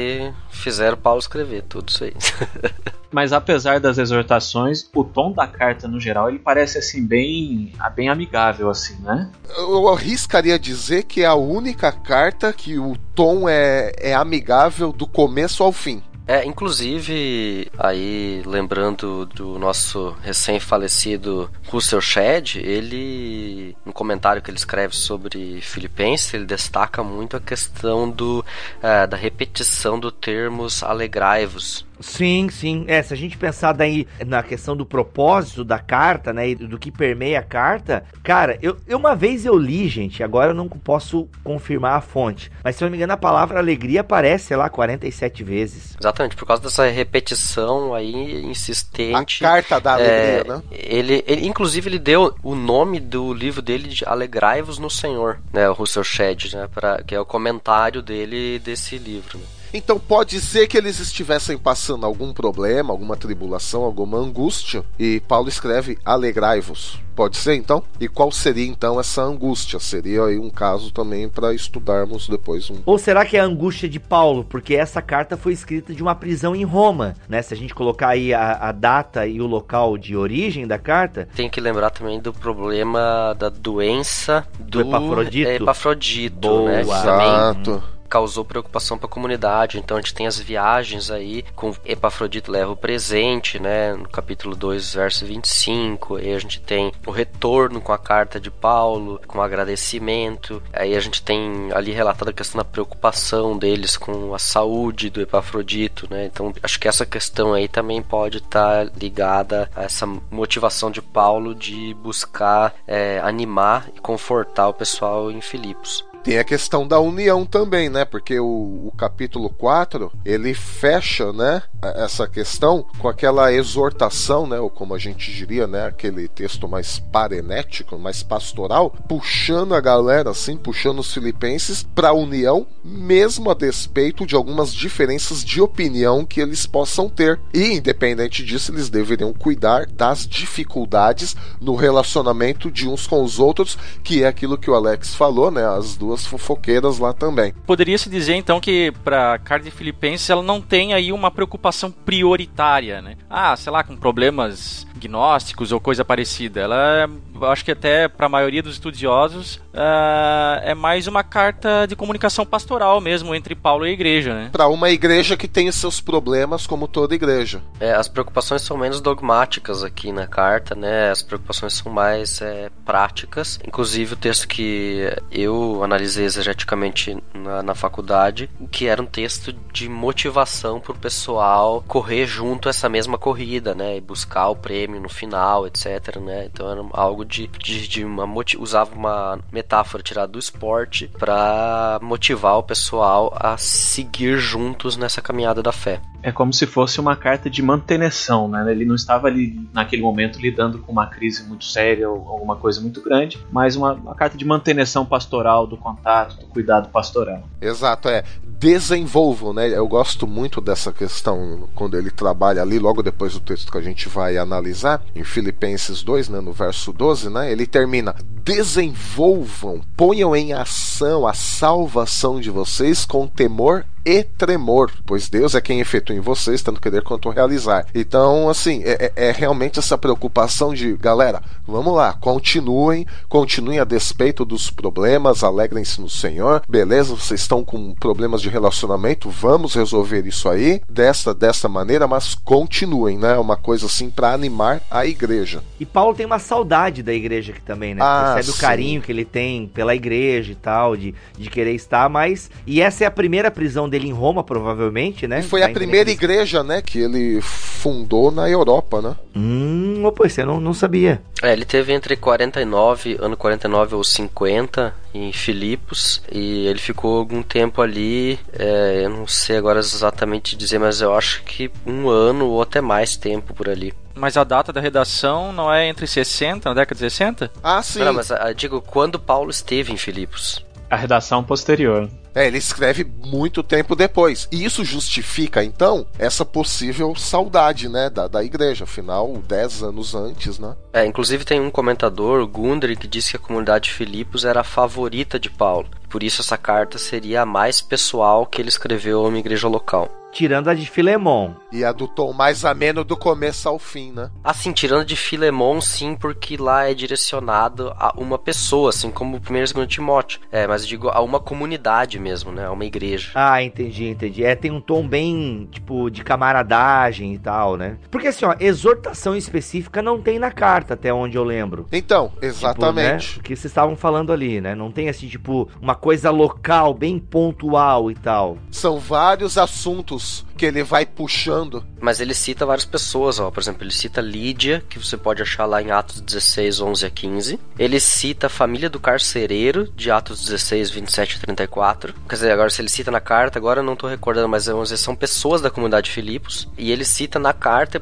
[SPEAKER 5] fizeram Paulo escrever tudo isso aí. <laughs>
[SPEAKER 6] Mas apesar das exortações, o tom da carta no geral ele parece assim bem, bem amigável assim, né?
[SPEAKER 3] Eu arriscaria dizer que é a única carta que o tom é, é amigável do começo ao fim.
[SPEAKER 5] É, inclusive, aí lembrando do nosso recém-falecido Russell Shedd, ele, no comentário que ele escreve sobre Filipenses, ele destaca muito a questão do, é, da repetição do termos alegrai-vos.
[SPEAKER 2] Sim, sim. É, se a gente pensar daí na questão do propósito da carta, né, e do que permeia a carta, cara, eu, eu uma vez eu li, gente, agora eu não posso confirmar a fonte, mas se eu não me engano a palavra alegria aparece, sei lá, 47 vezes.
[SPEAKER 5] Exatamente, por causa dessa repetição aí insistente.
[SPEAKER 3] A carta da alegria,
[SPEAKER 5] é,
[SPEAKER 3] né?
[SPEAKER 5] Ele, ele, inclusive, ele deu o nome do livro dele de Alegrai-vos no Senhor, né, o Russell Shedd, né, pra, que é o comentário dele desse livro. Né.
[SPEAKER 3] Então pode ser que eles estivessem passando algum problema, alguma tribulação, alguma angústia, e Paulo escreve: alegrai-vos. Pode ser então? E qual seria então essa angústia? Seria aí um caso também para estudarmos depois um.
[SPEAKER 2] Ou será que é a angústia de Paulo? Porque essa carta foi escrita de uma prisão em Roma, né? Se a gente colocar aí a, a data e o local de origem da carta.
[SPEAKER 5] Tem que lembrar também do problema da doença do,
[SPEAKER 2] do Epafrodito.
[SPEAKER 5] É, Epafrodito,
[SPEAKER 2] Boa.
[SPEAKER 5] né?
[SPEAKER 3] Exato
[SPEAKER 5] causou preocupação para a comunidade. Então a gente tem as viagens aí com Epafrodito leva o presente, né, no capítulo 2, verso 25. Aí a gente tem o retorno com a carta de Paulo, com agradecimento. Aí a gente tem ali relatada a questão da preocupação deles com a saúde do Epafrodito, né? Então acho que essa questão aí também pode estar tá ligada a essa motivação de Paulo de buscar é, animar e confortar o pessoal em Filipos.
[SPEAKER 3] Tem a questão da união também, né? Porque o, o, capítulo 4, ele fecha, né, essa questão com aquela exortação, né, ou como a gente diria, né, aquele texto mais parenético, mais pastoral, puxando a galera assim, puxando os filipenses para a união, mesmo a despeito de algumas diferenças de opinião que eles possam ter. E independente disso, eles deveriam cuidar das dificuldades no relacionamento de uns com os outros, que é aquilo que o Alex falou, né, as duas duas fofoqueiras lá também.
[SPEAKER 4] Poderia se dizer então que para carta de Filipenses ela não tem aí uma preocupação prioritária, né? Ah, sei lá, com problemas gnósticos ou coisa parecida. Ela, eu acho que até para a maioria dos estudiosos, uh, é mais uma carta de comunicação pastoral mesmo entre Paulo e a igreja, né?
[SPEAKER 3] Para uma igreja que tem seus problemas, como toda igreja.
[SPEAKER 5] É, as preocupações são menos dogmáticas aqui na carta, né? As preocupações são mais é, práticas. Inclusive o texto que eu analisei exegeticamente na, na faculdade, que era um texto de motivação para o pessoal correr junto essa mesma corrida, né? E buscar o prêmio prêmio no final, etc, né? Então era algo de, de, de uma usava uma metáfora tirada do esporte para motivar o pessoal a seguir juntos nessa caminhada da fé.
[SPEAKER 6] É como se fosse uma carta de manutenção, né? Ele não estava ali naquele momento lidando com uma crise muito séria ou alguma coisa muito grande, mas uma, uma carta de manutenção pastoral do contato, do cuidado pastoral.
[SPEAKER 3] Exato, é desenvolvam, né? Eu gosto muito dessa questão quando ele trabalha ali, logo depois do texto que a gente vai analisar, em Filipenses 2, né, no verso 12, né? Ele termina: desenvolvam, ponham em ação a salvação de vocês com temor e tremor, pois Deus é quem efetua em vocês tanto querer quanto realizar. Então, assim, é, é, é, realmente essa preocupação de, galera, vamos lá, continuem, continuem a despeito dos problemas, alegrem-se no Senhor, beleza? Vocês estão com problemas de relacionamento, vamos resolver isso aí desta, desta maneira, mas continuem, né? Uma coisa assim para animar a igreja.
[SPEAKER 2] E Paulo tem uma saudade da igreja aqui também, né? Ah, Percebe sim. o carinho que ele tem pela igreja e tal, de, de querer estar, mas. E essa é a primeira prisão dele em Roma, provavelmente, né?
[SPEAKER 3] E foi
[SPEAKER 2] tá
[SPEAKER 3] a primeira igreja, né, que ele fundou na Europa, né?
[SPEAKER 2] Hum, opa, você não, não sabia.
[SPEAKER 5] É, ele teve entre 49, ano 49 ou 50, em Filipos, e ele ficou algum tempo ali, é, eu não sei agora exatamente dizer, mas eu acho que um ano ou até mais tempo por ali.
[SPEAKER 4] Mas a data da redação não é entre 60, na década de 60?
[SPEAKER 3] Ah, sim.
[SPEAKER 5] Não, mas eu ah, digo, quando Paulo esteve em Filipos?
[SPEAKER 6] A redação posterior.
[SPEAKER 3] É, ele escreve muito tempo depois. E isso justifica, então, essa possível saudade, né, da, da igreja. Afinal, 10 anos antes, né?
[SPEAKER 5] É, inclusive tem um comentador, Gundry, que disse que a comunidade de Filipos era a favorita de Paulo. Por isso essa carta seria a mais pessoal que ele escreveu a uma igreja local.
[SPEAKER 2] Tirando a de Filemon.
[SPEAKER 3] E a do tom mais ameno do começo ao fim, né?
[SPEAKER 5] Assim, tirando de Filemon, sim, porque lá é direcionado a uma pessoa, assim como o primeiro e segundo Timóteo. É, mas eu digo a uma comunidade mesmo, né? A uma igreja.
[SPEAKER 2] Ah, entendi, entendi. É, tem um tom bem, tipo, de camaradagem e tal, né? Porque assim, ó, exortação específica não tem na carta, até onde eu lembro.
[SPEAKER 3] Então, exatamente.
[SPEAKER 2] Tipo, né? O que vocês estavam falando ali, né? Não tem assim, tipo, uma coisa local, bem pontual e tal.
[SPEAKER 3] São vários assuntos que ele vai puxando.
[SPEAKER 5] Mas ele cita várias pessoas, ó. Por exemplo, ele cita Lídia, que você pode achar lá em Atos 16, 11 a 15. Ele cita a família do carcereiro, de Atos 16, 27 a 34. Quer dizer, agora se ele cita na carta, agora eu não tô recordando, mas vamos dizer, são pessoas da comunidade de Filipos. E ele cita na carta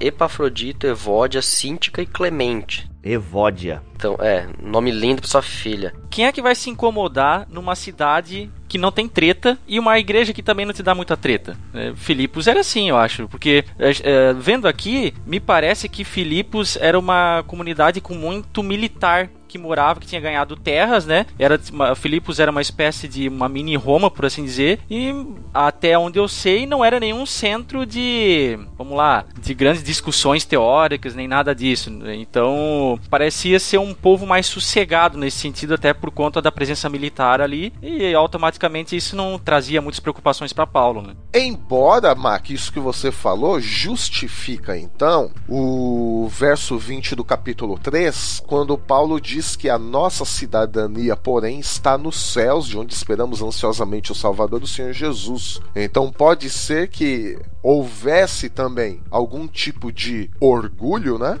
[SPEAKER 5] Epafrodito, Evódia, Cíntica e Clemente.
[SPEAKER 2] Evódia.
[SPEAKER 5] Então, é, nome lindo pra sua filha.
[SPEAKER 4] Quem é que vai se incomodar numa cidade que não tem treta e uma igreja que também não te dá muita treta? É, Filipos era assim, eu acho, porque é, é, vendo aqui, me parece que Filipos era uma comunidade com muito militar que morava, que tinha ganhado terras, né? Era Filipos era uma espécie de uma mini Roma, por assim dizer, e até onde eu sei, não era nenhum centro de, vamos lá, de grandes discussões teóricas, nem nada disso. Então, parecia ser um povo mais sossegado nesse sentido, até por conta da presença militar ali, e automaticamente isso não trazia muitas preocupações para Paulo, né?
[SPEAKER 3] Embora, Mac, isso que você falou justifica então o verso 20 do capítulo 3, quando Paulo diz diz que a nossa cidadania, porém, está nos céus, de onde esperamos ansiosamente o Salvador, o Senhor Jesus. Então pode ser que houvesse também algum tipo de orgulho, né?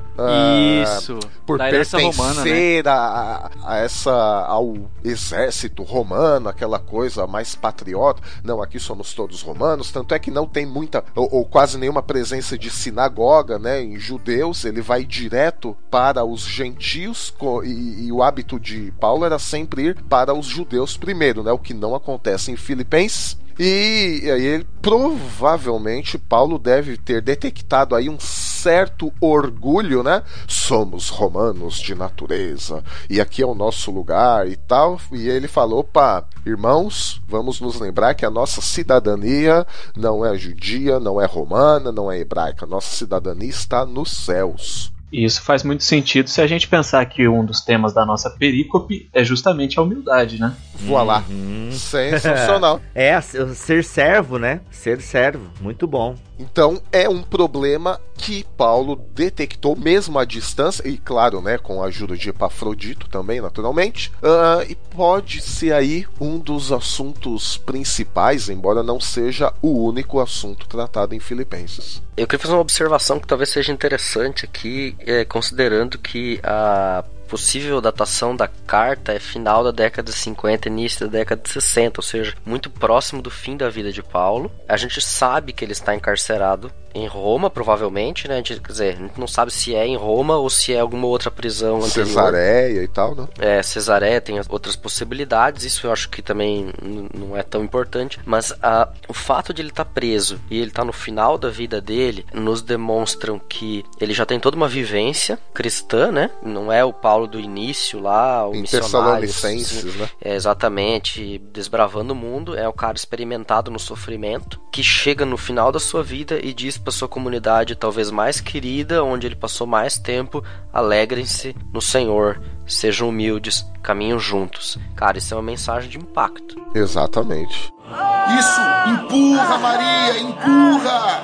[SPEAKER 4] Isso.
[SPEAKER 3] Uh, por pertencer romana, né? a, a, essa ao exército romano, aquela coisa mais patriota. Não, aqui somos todos romanos. Tanto é que não tem muita ou, ou quase nenhuma presença de sinagoga, né? Em judeus, ele vai direto para os gentios e, e o hábito de Paulo era sempre ir para os judeus primeiro, né? O que não acontece em Filipenses. E, aí provavelmente Paulo deve ter detectado aí um certo orgulho, né? Somos romanos de natureza e aqui é o nosso lugar e tal. E ele falou: "Opa, irmãos, vamos nos lembrar que a nossa cidadania não é judia, não é romana, não é hebraica. Nossa cidadania está nos céus."
[SPEAKER 6] E isso faz muito sentido se a gente pensar que um dos temas da nossa perícope é justamente a humildade, né?
[SPEAKER 3] Voilá. Uhum. Sensacional. <laughs>
[SPEAKER 2] é, ser servo, né? Ser servo. Muito bom.
[SPEAKER 3] Então é um problema que Paulo detectou mesmo à distância, e claro, né, com a ajuda de Epafrodito também, naturalmente, uh, e pode ser aí um dos assuntos principais, embora não seja o único assunto tratado em Filipenses.
[SPEAKER 5] Eu queria fazer uma observação que talvez seja interessante aqui, é, considerando que a possível datação da carta é final da década de 50, início da década de 60, ou seja, muito próximo do fim da vida de Paulo. A gente sabe que ele está encarcerado em Roma, provavelmente, né? Gente, quer dizer, a gente não sabe se é em Roma ou se é alguma outra prisão anterior.
[SPEAKER 3] Cesareia e tal, né?
[SPEAKER 5] É, Cesareia tem outras possibilidades, isso eu acho que também não é tão importante, mas a, o fato de ele estar tá preso e ele estar tá no final da vida dele nos demonstram que ele já tem toda uma vivência cristã, né? Não é o Paulo do início lá, o missionário.
[SPEAKER 3] né?
[SPEAKER 5] É, exatamente, desbravando o mundo, é o cara experimentado no sofrimento, que chega no final da sua vida e diz para sua comunidade talvez mais querida, onde ele passou mais tempo, alegrem-se no Senhor, sejam humildes, caminhem juntos. Cara, isso é uma mensagem de impacto.
[SPEAKER 3] Exatamente.
[SPEAKER 7] Isso, empurra Maria, empurra!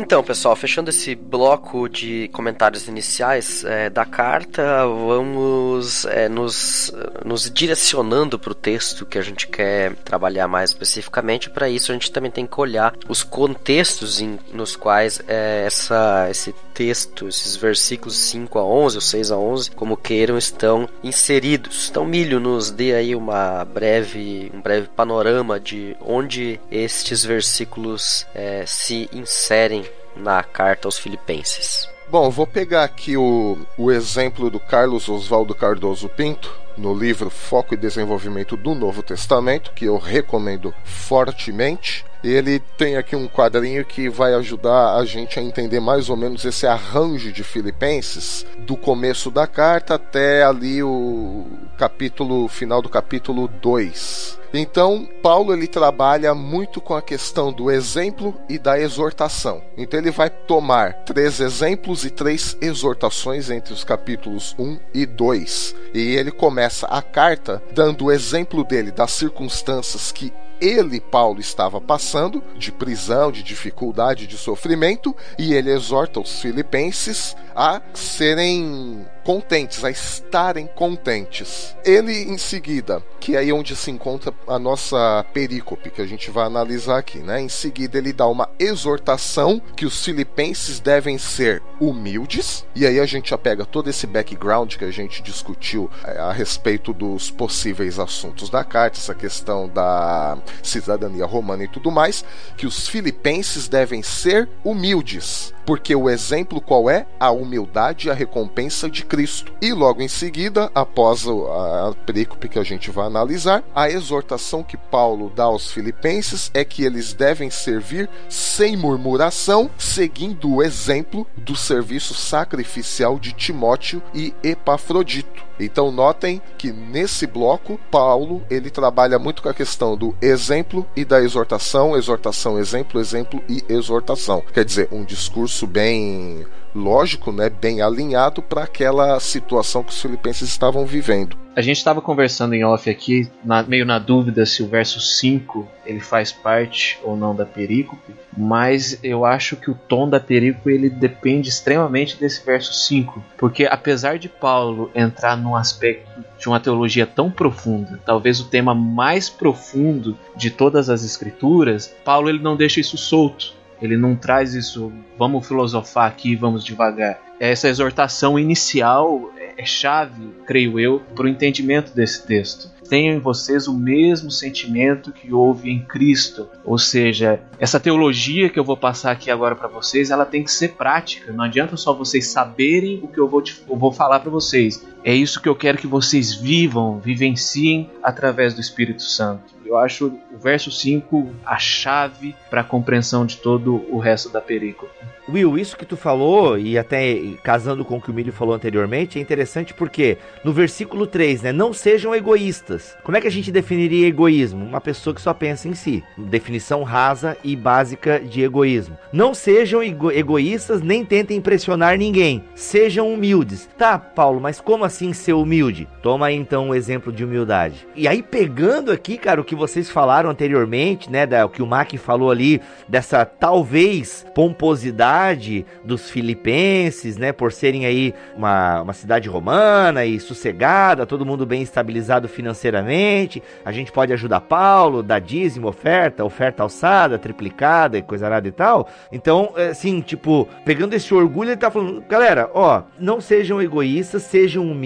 [SPEAKER 5] Então, pessoal, fechando esse bloco de comentários iniciais é, da carta, vamos é, nos, nos direcionando para o texto que a gente quer trabalhar mais especificamente. Para isso, a gente também tem que olhar os contextos em, nos quais é, essa, esse texto, esses versículos 5 a 11 ou 6 a 11, como queiram, estão inseridos. Então, Milho nos dê aí uma breve, um breve panorama de onde estes versículos é, se inserem na carta aos Filipenses.
[SPEAKER 3] Bom, vou pegar aqui o, o exemplo do Carlos Oswaldo Cardoso Pinto, no livro Foco e Desenvolvimento do Novo Testamento, que eu recomendo fortemente. Ele tem aqui um quadrinho que vai ajudar a gente a entender mais ou menos esse arranjo de Filipenses, do começo da carta até ali o capítulo final do capítulo 2. Então, Paulo ele trabalha muito com a questão do exemplo e da exortação. Então, ele vai tomar três exemplos e três exortações entre os capítulos 1 e 2. E ele começa a carta dando o exemplo dele das circunstâncias que ele, Paulo, estava passando de prisão, de dificuldade, de sofrimento, e ele exorta os filipenses a serem contentes, a estarem contentes. Ele, em seguida, que é aí onde se encontra a nossa perícope, que a gente vai analisar aqui, né? Em seguida, ele dá uma exortação que os filipenses devem ser humildes, e aí a gente já pega todo esse background que a gente discutiu é, a respeito dos possíveis assuntos da carta, essa questão da cidadania romana e tudo mais, que os filipenses devem ser humildes, porque o exemplo qual é? A humildade e a recompensa de Cristo. E logo em seguida, após a perícope que a gente vai analisar, a exortação que Paulo dá aos filipenses é que eles devem servir sem murmuração, seguindo o exemplo do serviço sacrificial de Timóteo e Epafrodito. Então notem que nesse bloco Paulo ele trabalha muito com a questão do exemplo e da exortação, exortação, exemplo, exemplo e exortação. Quer dizer, um discurso bem lógico, né, bem alinhado para aquela situação que os filipenses estavam vivendo.
[SPEAKER 6] A gente estava conversando em off aqui, na, meio na dúvida se o verso 5 ele faz parte ou não da perícope, mas eu acho que o tom da perícope ele depende extremamente desse verso 5, porque apesar de Paulo entrar num aspecto de uma teologia tão profunda, talvez o tema mais profundo de todas as escrituras, Paulo ele não deixa isso solto. Ele não traz isso, vamos filosofar aqui, vamos devagar. Essa exortação inicial é chave, creio eu, para o entendimento desse texto. Tenham em vocês o mesmo sentimento que houve em Cristo. Ou seja, essa teologia que eu vou passar aqui agora para vocês, ela tem que ser prática. Não adianta só vocês saberem o que eu vou, te, eu vou falar para vocês. É isso que eu quero que vocês vivam, vivenciem através do Espírito Santo. Eu acho o verso 5 a chave para a compreensão de todo o resto da perícope.
[SPEAKER 2] Will, isso que tu falou, e até casando com o que o Milho falou anteriormente, é interessante porque no versículo 3, né? Não sejam egoístas. Como é que a gente definiria egoísmo? Uma pessoa que só pensa em si. Definição rasa e básica de egoísmo. Não sejam ego egoístas, nem tentem impressionar ninguém. Sejam humildes. Tá, Paulo, mas como assim ser humilde? Toma aí então um exemplo de humildade. E aí, pegando aqui, cara, o que vocês falaram anteriormente, né? Da, o que o Mac falou ali, dessa talvez pomposidade dos filipenses, né, por serem aí uma, uma cidade romana e sossegada, todo mundo bem estabilizado financeiramente. A gente pode ajudar Paulo, dar dízimo, oferta, oferta alçada, triplicada e coisa nada e tal. Então, assim, tipo, pegando esse orgulho, ele tá falando, galera, ó, não sejam egoístas, sejam humildes,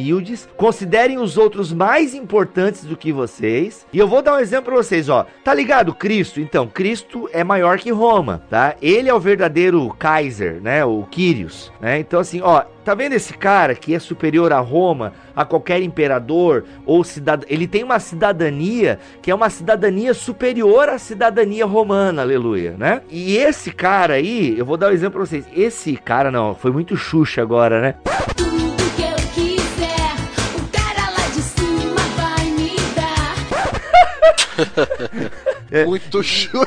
[SPEAKER 2] considerem os outros mais importantes do que vocês. E eu vou dar um exemplo pra vocês, ó. Tá ligado Cristo? Então, Cristo é maior que Roma, tá? Ele é o verdadeiro Kaiser, né? O Kyrios, né? Então assim, ó, tá vendo esse cara que é superior a Roma, a qualquer imperador ou cidadão? Ele tem uma cidadania que é uma cidadania superior à cidadania romana, aleluia, né? E esse cara aí, eu vou dar um exemplo pra vocês. Esse cara não, foi muito Xuxa agora, né? <laughs>
[SPEAKER 3] Muito <laughs> Xuxa.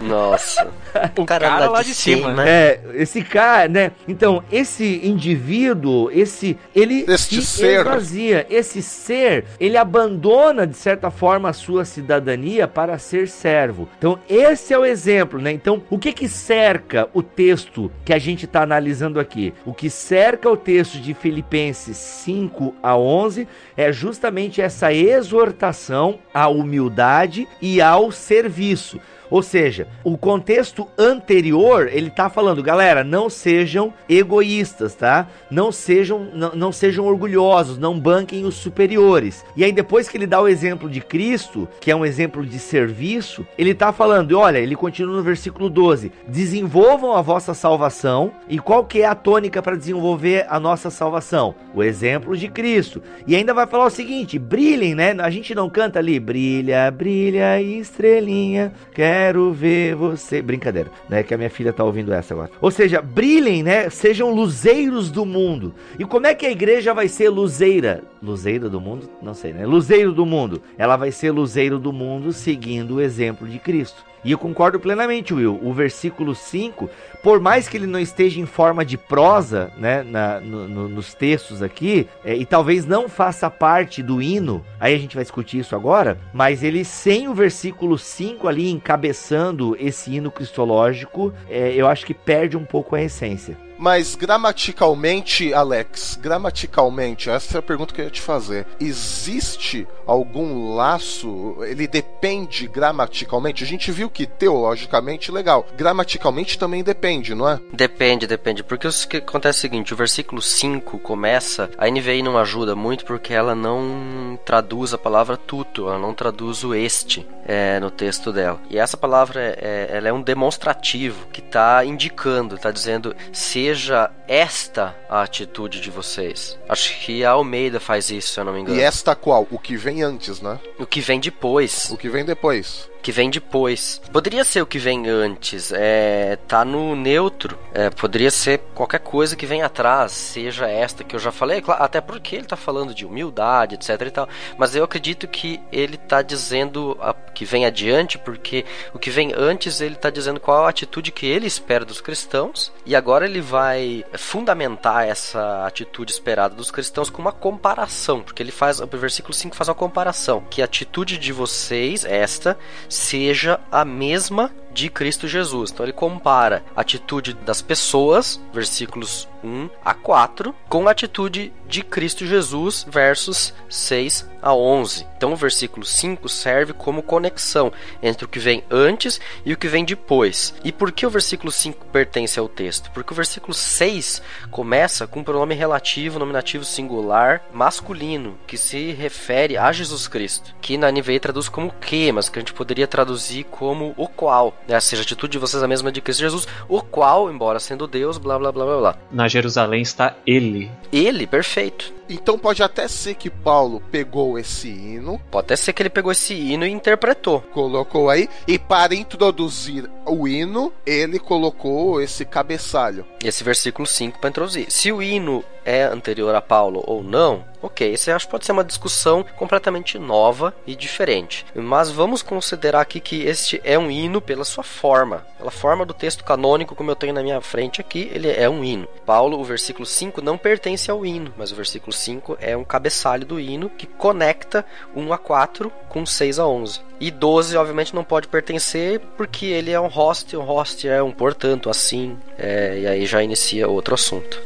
[SPEAKER 5] Nossa.
[SPEAKER 4] O cara, cara lá de, de cima,
[SPEAKER 2] né? É, esse cara, né? Então, esse indivíduo, esse ele
[SPEAKER 3] este
[SPEAKER 2] se
[SPEAKER 3] ser.
[SPEAKER 2] esvazia, esse ser, ele abandona de certa forma a sua cidadania para ser servo. Então, esse é o exemplo, né? Então, o que que cerca o texto que a gente está analisando aqui? O que cerca o texto de Filipenses 5 a 11 é justamente essa exortação à humildade e ao serviço. Ou seja, o contexto anterior, ele tá falando, galera, não sejam egoístas, tá? Não sejam, não, não sejam orgulhosos, não banquem os superiores. E aí depois que ele dá o exemplo de Cristo, que é um exemplo de serviço, ele tá falando, olha, ele continua no versículo 12: "Desenvolvam a vossa salvação". E qual que é a tônica para desenvolver a nossa salvação? O exemplo de Cristo. E ainda vai falar o seguinte: brilhem, né? A gente não canta ali, brilha, brilha, estrelinha, quer quero ver você. Brincadeira, né? Que a minha filha tá ouvindo essa agora. Ou seja, brilhem, né? Sejam luzeiros do mundo. E como é que a igreja vai ser luzeira? Luzeira do mundo? Não sei, né? Luzeiro do mundo. Ela vai ser luzeiro do mundo seguindo o exemplo de Cristo. E eu concordo plenamente, Will. O versículo 5, por mais que ele não esteja em forma de prosa, né, na, no- no- nos textos aqui, é, e talvez não faça parte do hino, aí a gente vai discutir isso agora, mas ele sem o versículo 5 ali encabeçando esse hino cristológico, é, eu acho que perde um pouco a essência.
[SPEAKER 3] Mas gramaticalmente, Alex, gramaticalmente, essa é a pergunta que eu ia te fazer. Existe algum laço? Ele depende gramaticalmente? A gente viu que teologicamente, legal. Gramaticalmente também depende, não é?
[SPEAKER 5] Depende, depende. Porque o que acontece é o seguinte: o versículo 5 começa. A NVI não ajuda muito porque ela não traduz a palavra tuto, ela não traduz o este é, no texto dela. E essa palavra é, é- ela é um demonstrativo que está indicando, está dizendo: seja esta a atitude de vocês. Acho que a Almeida faz isso, se eu não me engano.
[SPEAKER 3] E esta qual? O que vem antes, né?
[SPEAKER 5] O que vem depois.
[SPEAKER 3] O que vem depois.
[SPEAKER 5] que vem depois. Poderia ser o que vem antes, é, tá no neutro. É, poderia ser qualquer coisa que vem atrás, seja esta que eu já falei, claro, até porque ele tá falando de humildade, etc e tal. Mas eu acredito que ele tá dizendo a- que vem adiante, porque o que vem antes ele tá dizendo qual a atitude que ele espera dos cristãos, e agora ele vai fundamentar essa atitude esperada dos cristãos com uma comparação, porque ele faz, o versículo 5 faz uma comparação, que a atitude de vocês, esta, seja a mesma de Cristo Jesus. Então ele compara a atitude das pessoas, versículos 1 a 4, com a atitude de Cristo Jesus, versos 6 a 11. Então o versículo 5 serve como conexão entre o que vem antes e o que vem depois. E por que o versículo 5 pertence ao texto? Porque o versículo 6 começa com um pronome relativo, nominativo singular, masculino, que se refere a Jesus Cristo, que na NVI traduz como que, mas que a gente poderia traduzir como o qual, né? Seja, a atitude de vocês é a mesma de Cristo Jesus, o qual, embora sendo Deus, blá blá blá blá blá.
[SPEAKER 6] Na Jerusalém está ele.
[SPEAKER 5] Ele, perfeito.
[SPEAKER 3] Então pode até ser que Paulo pegou esse hino,
[SPEAKER 5] Pode até ser que ele pegou esse hino e interpretou.
[SPEAKER 3] colocou aí, e para introduzir o hino, ele colocou esse cabeçalho.
[SPEAKER 5] esse versículo 5 para introduzir. Se o hino é anterior a Paulo ou não, ok, isso eu acho que pode ser uma discussão completamente nova e diferente. Mas vamos considerar aqui que este é um hino pela sua forma, pela forma do texto canônico, como eu tenho na minha frente aqui, ele é um hino. Paulo, o versículo 5 não pertence ao hino, mas o versículo 5 é um cabeçalho do hino que conecta 1 a 4 com 6 a 11. E 12, obviamente, não pode pertencer porque ele é um host, um host é um portanto, assim, é, e aí já inicia outro assunto.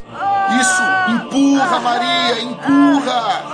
[SPEAKER 7] Isso, empurra, Maria, empurra!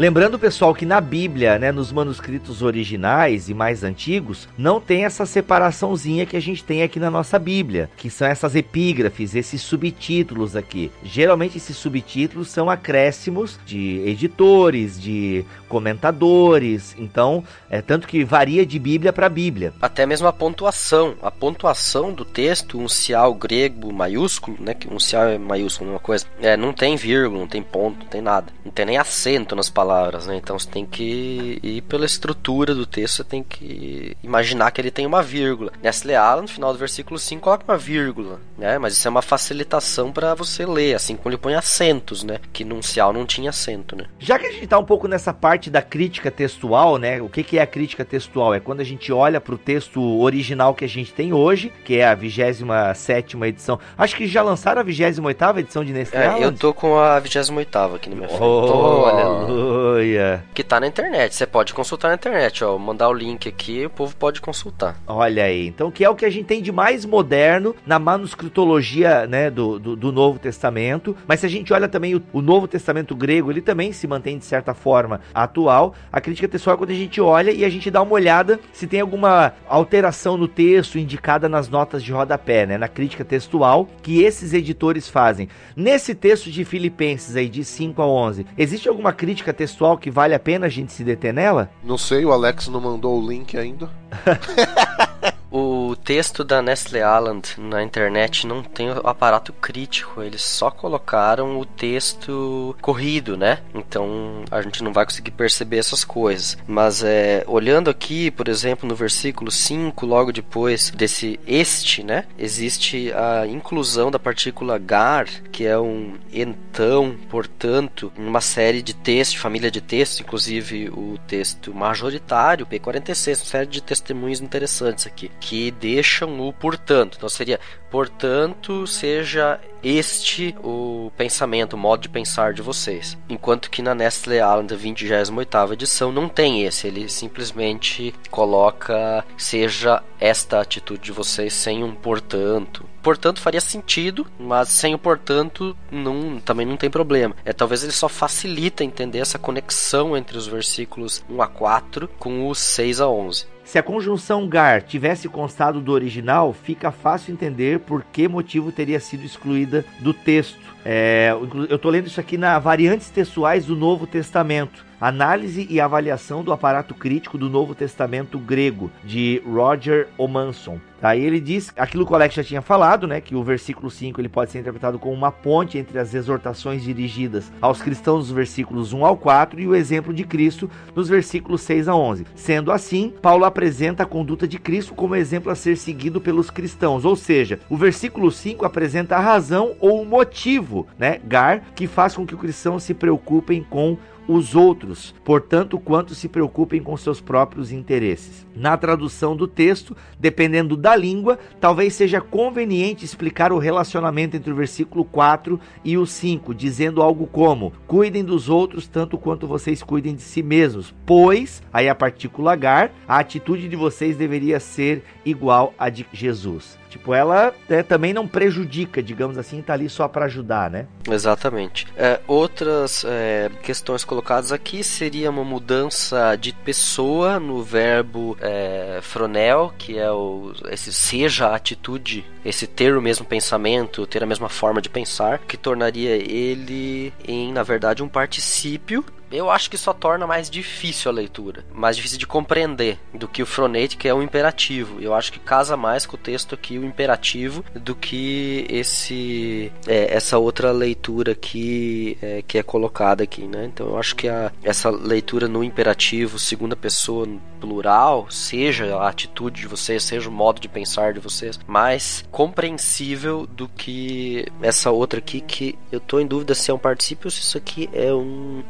[SPEAKER 2] Lembrando, pessoal, que na Bíblia, né, nos manuscritos originais e mais antigos, não tem essa separaçãozinha que a gente tem aqui na nossa Bíblia, que são essas epígrafes, esses subtítulos aqui. Geralmente esses subtítulos são acréscimos de editores, de comentadores, então é tanto que varia de Bíblia para Bíblia.
[SPEAKER 5] Até mesmo a pontuação. A pontuação do texto, um cial grego maiúsculo, né? Que um cial é maiúsculo, uma coisa. É, não tem vírgula, não tem ponto, não tem nada. Não tem nem acento nas palavras, né? Então você tem que ir pela estrutura do texto, você tem que imaginar que ele tem uma vírgula. Nestle Allen, no final do versículo 5, coloca uma vírgula, né? Mas isso é uma facilitação para você ler, assim como ele põe acentos, né? Que num cial não tinha acento, né?
[SPEAKER 2] Já que a gente tá um pouco nessa parte da crítica textual, né? O que, que é a crítica textual? É quando a gente olha pro texto original que a gente tem hoje, que é a 27 edição. Acho que já lançaram a 28 edição de Nestlé
[SPEAKER 5] É, eu tô com a 28 aqui na minha frente.
[SPEAKER 2] Oh, aleluia.
[SPEAKER 5] que tá na internet. Você pode consultar na internet, ó. Mandar o link aqui, o povo pode consultar.
[SPEAKER 2] Olha aí, então que é o que a gente tem de mais moderno na manuscritologia né, do, do, do Novo Testamento. Mas se a gente olha também o, o Novo Testamento grego, ele também se mantém de certa forma atual. A crítica textual é quando a gente olha e a gente dá uma olhada se tem alguma alteração no texto indicada nas notas de rodapé, né, na crítica textual que esses editores fazem. Nesse texto de Filipenses aí, de 5 a 11, existe alguma crítica textual que vale a pena a gente se deter nela?
[SPEAKER 3] Não sei, o Alex não mandou o link ainda. <laughs>
[SPEAKER 5] O texto da Nestle Island na internet não tem o aparato crítico, eles só colocaram o texto corrido, né? Então a gente não vai conseguir perceber essas coisas. Mas é, olhando aqui, por exemplo, no versículo 5, logo depois desse este, né? Existe a inclusão da partícula gar, que é um então, portanto, uma série de textos, família de textos, inclusive o texto majoritário, P46, uma série de testemunhos interessantes aqui, que deixam o portanto. Então seria, portanto, seja este o pensamento, o modo de pensar de vocês. Enquanto que na Nestle Island 28 edição não tem esse, ele simplesmente coloca seja esta atitude de vocês sem um portanto. Portanto faria sentido, mas sem o portanto não, também não tem problema. É talvez ele só facilita entender essa conexão entre os versículos 1 a 4 com os 6 a 11.
[SPEAKER 2] Se a conjunção gar tivesse constado do original, fica fácil entender por que motivo teria sido excluída do texto. É, eu estou lendo isso aqui na Variantes Textuais do Novo Testamento. Análise e avaliação do aparato crítico do Novo Testamento grego, de Roger Omanson. Aí ele diz aquilo que o Alex já tinha falado, né? Que o versículo 5 ele pode ser interpretado como uma ponte entre as exortações dirigidas aos cristãos dos versículos 1 ao 4 e o exemplo de Cristo nos versículos 6 a 11. Sendo assim, Paulo apresenta a conduta de Cristo como exemplo a ser seguido pelos cristãos, ou seja, o versículo 5 apresenta a razão ou o motivo, né? Gar, que faz com que os cristãos se preocupem com os outros, portanto, quanto se preocupem com seus próprios interesses. Na tradução do texto, dependendo da língua, talvez seja conveniente explicar o relacionamento entre o versículo 4 e o 5, dizendo algo como: Cuidem dos outros tanto quanto vocês cuidem de si mesmos, pois, aí a partícula gar, a atitude de vocês deveria ser igual à de Jesus. Tipo, ela né, também não prejudica, digamos assim, tá ali só para ajudar, né?
[SPEAKER 5] Exatamente. É, outras é, questões colocadas aqui seria uma mudança de pessoa no verbo é, fronel, que é o esse seja a atitude, esse ter o mesmo pensamento, ter a mesma forma de pensar, que tornaria ele em, na verdade, um particípio eu acho que só torna mais difícil a leitura, mais difícil de compreender do que o fronete, que é o imperativo. Eu acho que casa mais com o texto aqui o imperativo do que esse é, essa outra leitura aqui é, que é colocada aqui, né? Então eu acho que a, essa leitura no imperativo, segunda pessoa plural, seja a atitude de vocês, seja o modo de pensar de vocês, mais compreensível do que essa outra aqui que eu tô em dúvida se é um particípio ou se isso aqui é um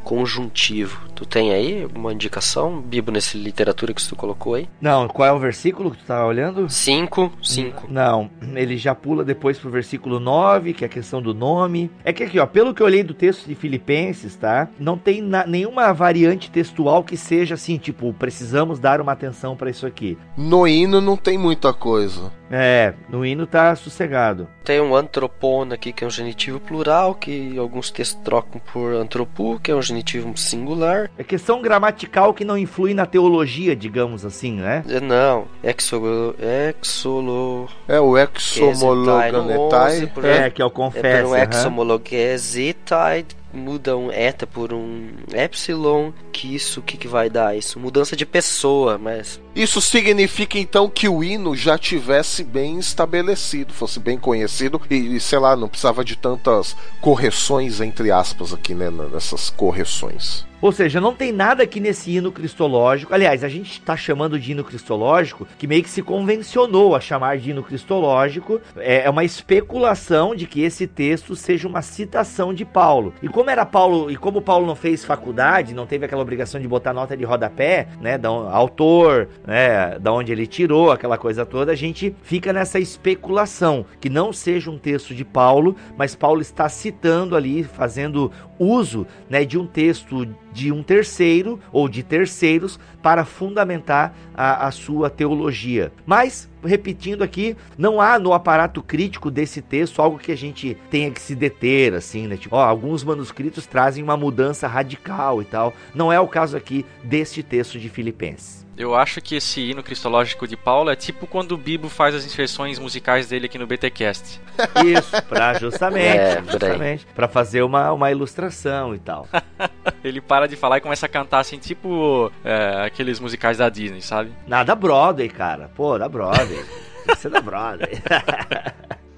[SPEAKER 5] conjuntivo. Tu tem aí alguma indicação, Bibo, nesse literatura que tu colocou aí?
[SPEAKER 2] Não, qual é o versículo que tu tá olhando?
[SPEAKER 5] 5, 5.
[SPEAKER 2] Não, ele já pula depois pro versículo 9, que é a questão do nome. É que aqui, ó, pelo que eu olhei do texto de Filipenses, tá? Não tem na, nenhuma variante textual que seja assim, tipo, precisamos dar uma atenção para isso aqui.
[SPEAKER 3] No hino não tem muita coisa.
[SPEAKER 2] É, no hino tá sossegado.
[SPEAKER 5] Tem um antropona aqui, que é um genitivo plural, que alguns textos trocam por antropo, que é um genitivo singular.
[SPEAKER 2] É questão gramatical que não influi na teologia, digamos assim, né?
[SPEAKER 5] É, Não, exolo, exolo,
[SPEAKER 3] É o exomologanetai.
[SPEAKER 2] É, que é o
[SPEAKER 5] É
[SPEAKER 2] confessa.
[SPEAKER 5] por um
[SPEAKER 2] aham.
[SPEAKER 5] exomologezitai, muda um eta por um epsilon, que isso, o que, que vai dar? Isso, mudança de pessoa, mas...
[SPEAKER 3] Isso significa então que o hino já tivesse bem estabelecido, fosse bem conhecido e, sei lá, não precisava de tantas correções entre aspas aqui, né, nessas correções.
[SPEAKER 2] Ou seja, não tem nada aqui nesse hino cristológico. Aliás, a gente está chamando de hino cristológico, que meio que se convencionou a chamar de hino cristológico. É é uma especulação de que esse texto seja uma citação de Paulo. E como era Paulo, e como Paulo não fez faculdade, não teve aquela obrigação de botar nota de rodapé, né, da autor, né, da onde ele tirou aquela coisa toda, a gente fica nessa especulação que não seja um texto de Paulo, mas Paulo está citando ali, fazendo uso, né, de um texto de um terceiro ou de terceiros para fundamentar a, a sua teologia. Mas, repetindo aqui, não há no aparato crítico desse texto algo que a gente tenha que se deter, assim, né? Tipo, ó, alguns manuscritos trazem uma mudança radical e tal. Não é o caso aqui deste texto de Filipenses.
[SPEAKER 4] Eu acho que esse hino cristológico de Paulo é tipo quando o Bibo faz as inserções musicais dele aqui no BTcast. <laughs>
[SPEAKER 2] Isso, para justamente,
[SPEAKER 5] É,
[SPEAKER 2] justamente, para fazer uma, uma ilustração e tal. <laughs>
[SPEAKER 4] Ele para de falar e começa a cantar assim, tipo é, aqueles musicais da Disney, sabe?
[SPEAKER 2] Nada Broadway, cara. Pô, da Broadway. Tem que ser da brother. <laughs>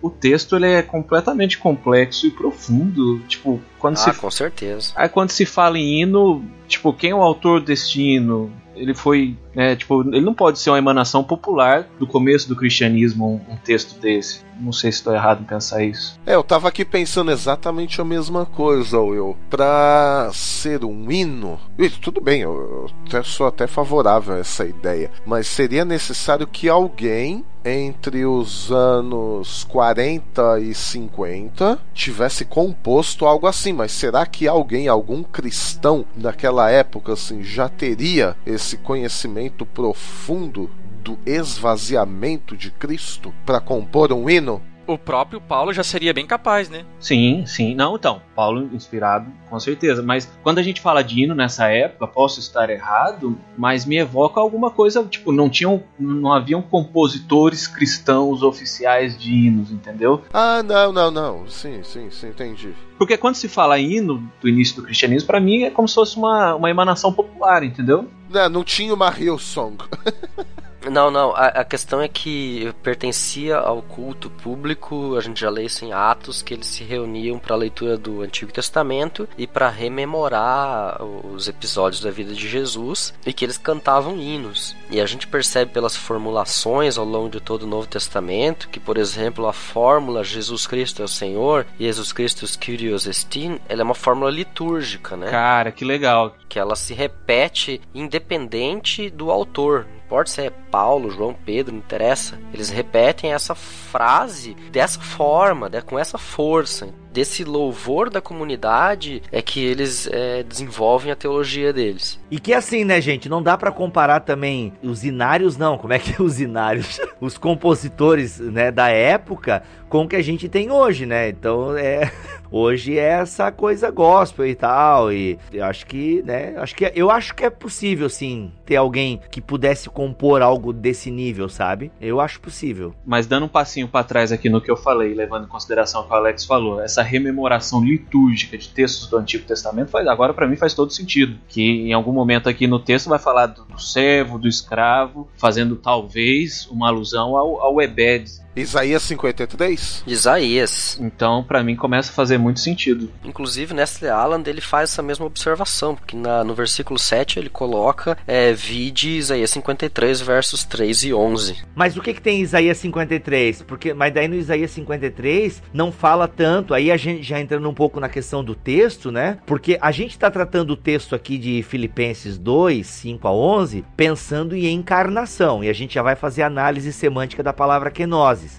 [SPEAKER 6] O texto ele é completamente complexo e profundo. Tipo, quando
[SPEAKER 5] Ah,
[SPEAKER 6] se
[SPEAKER 5] com certeza.
[SPEAKER 6] Aí quando se fala em hino, tipo, quem é o autor deste hino? Ele foi, né, tipo, ele não pode ser uma emanação popular do começo do cristianismo, um, um texto desse. Não sei se estou errado em pensar isso.
[SPEAKER 3] É, eu tava aqui pensando exatamente a mesma coisa, Will. Pra ser um hino. e Tudo bem, eu, eu sou até favorável a essa ideia. Mas seria necessário que alguém entre os anos 40 e 50 tivesse composto algo assim. Mas será que alguém, algum cristão naquela época, assim, já teria esse conhecimento profundo do esvaziamento de Cristo para compor um hino?
[SPEAKER 4] O próprio Paulo já seria bem capaz, né?
[SPEAKER 6] Sim, sim. Não, então, Paulo inspirado, com certeza. Mas quando a gente fala de hino nessa época, posso estar errado, mas me evoca alguma coisa, tipo, não tinham, não haviam compositores cristãos oficiais de hinos, entendeu?
[SPEAKER 3] Ah, não, não, não. Sim, sim, sim, entendi.
[SPEAKER 6] Porque quando se fala hino do início do cristianismo, pra mim é como se fosse uma, uma emanação popular, entendeu?
[SPEAKER 3] Não, não tinha uma Hillsong. <laughs>
[SPEAKER 5] Não, não. A, a questão é que pertencia ao culto público. A gente já lê isso em Atos que eles se reuniam para a leitura do Antigo Testamento e para rememorar os episódios da vida de Jesus e que eles cantavam hinos. E a gente percebe pelas formulações ao longo de todo o Novo Testamento que, por exemplo, a fórmula Jesus Cristo é o Senhor, Jesus Christus Kyrios Estin, ela é uma fórmula litúrgica, né?
[SPEAKER 6] Cara, que legal.
[SPEAKER 5] que ela se repete independente do autor. Importa se é Paulo, João, Pedro, não interessa. Eles repetem essa frase dessa forma, né, com essa força. Desse louvor da comunidade é que eles é, desenvolvem a teologia deles.
[SPEAKER 2] E que assim, né, gente, não dá pra comparar também os inários, não. Como é que é <laughs> os inários? Os compositores, né, da época com o que a gente tem hoje, né? Então, é <laughs> hoje é essa coisa gospel e tal e eu acho que, né, acho que eu acho que é possível sim ter alguém que pudesse compor algo desse nível, sabe? Eu acho possível.
[SPEAKER 6] Mas dando um passinho para trás aqui no que eu falei, levando em consideração o que o Alex falou, essa rememoração litúrgica de textos do Antigo Testamento faz agora para mim faz todo sentido. Que em algum momento aqui no texto vai falar do, do servo, do escravo, fazendo talvez uma alusão ao, ao Ebed.
[SPEAKER 3] Isaías 53?
[SPEAKER 5] Isaías.
[SPEAKER 6] Então, para mim começa a fazer muito sentido.
[SPEAKER 5] Inclusive, Nestle Aland ele faz essa mesma observação, porque na, no versículo 7 ele coloca é, vide Isaías 53, versos 3 e 11.
[SPEAKER 2] Mas o que que tem em Isaías 53? Porque, mas daí no Isaías 53 não fala tanto. Aí a gente já entrando um pouco na questão do texto, né? Porque a gente está tratando o texto aqui de Filipenses 2, 5 a 11, pensando em encarnação. E a gente já vai fazer análise semântica da palavra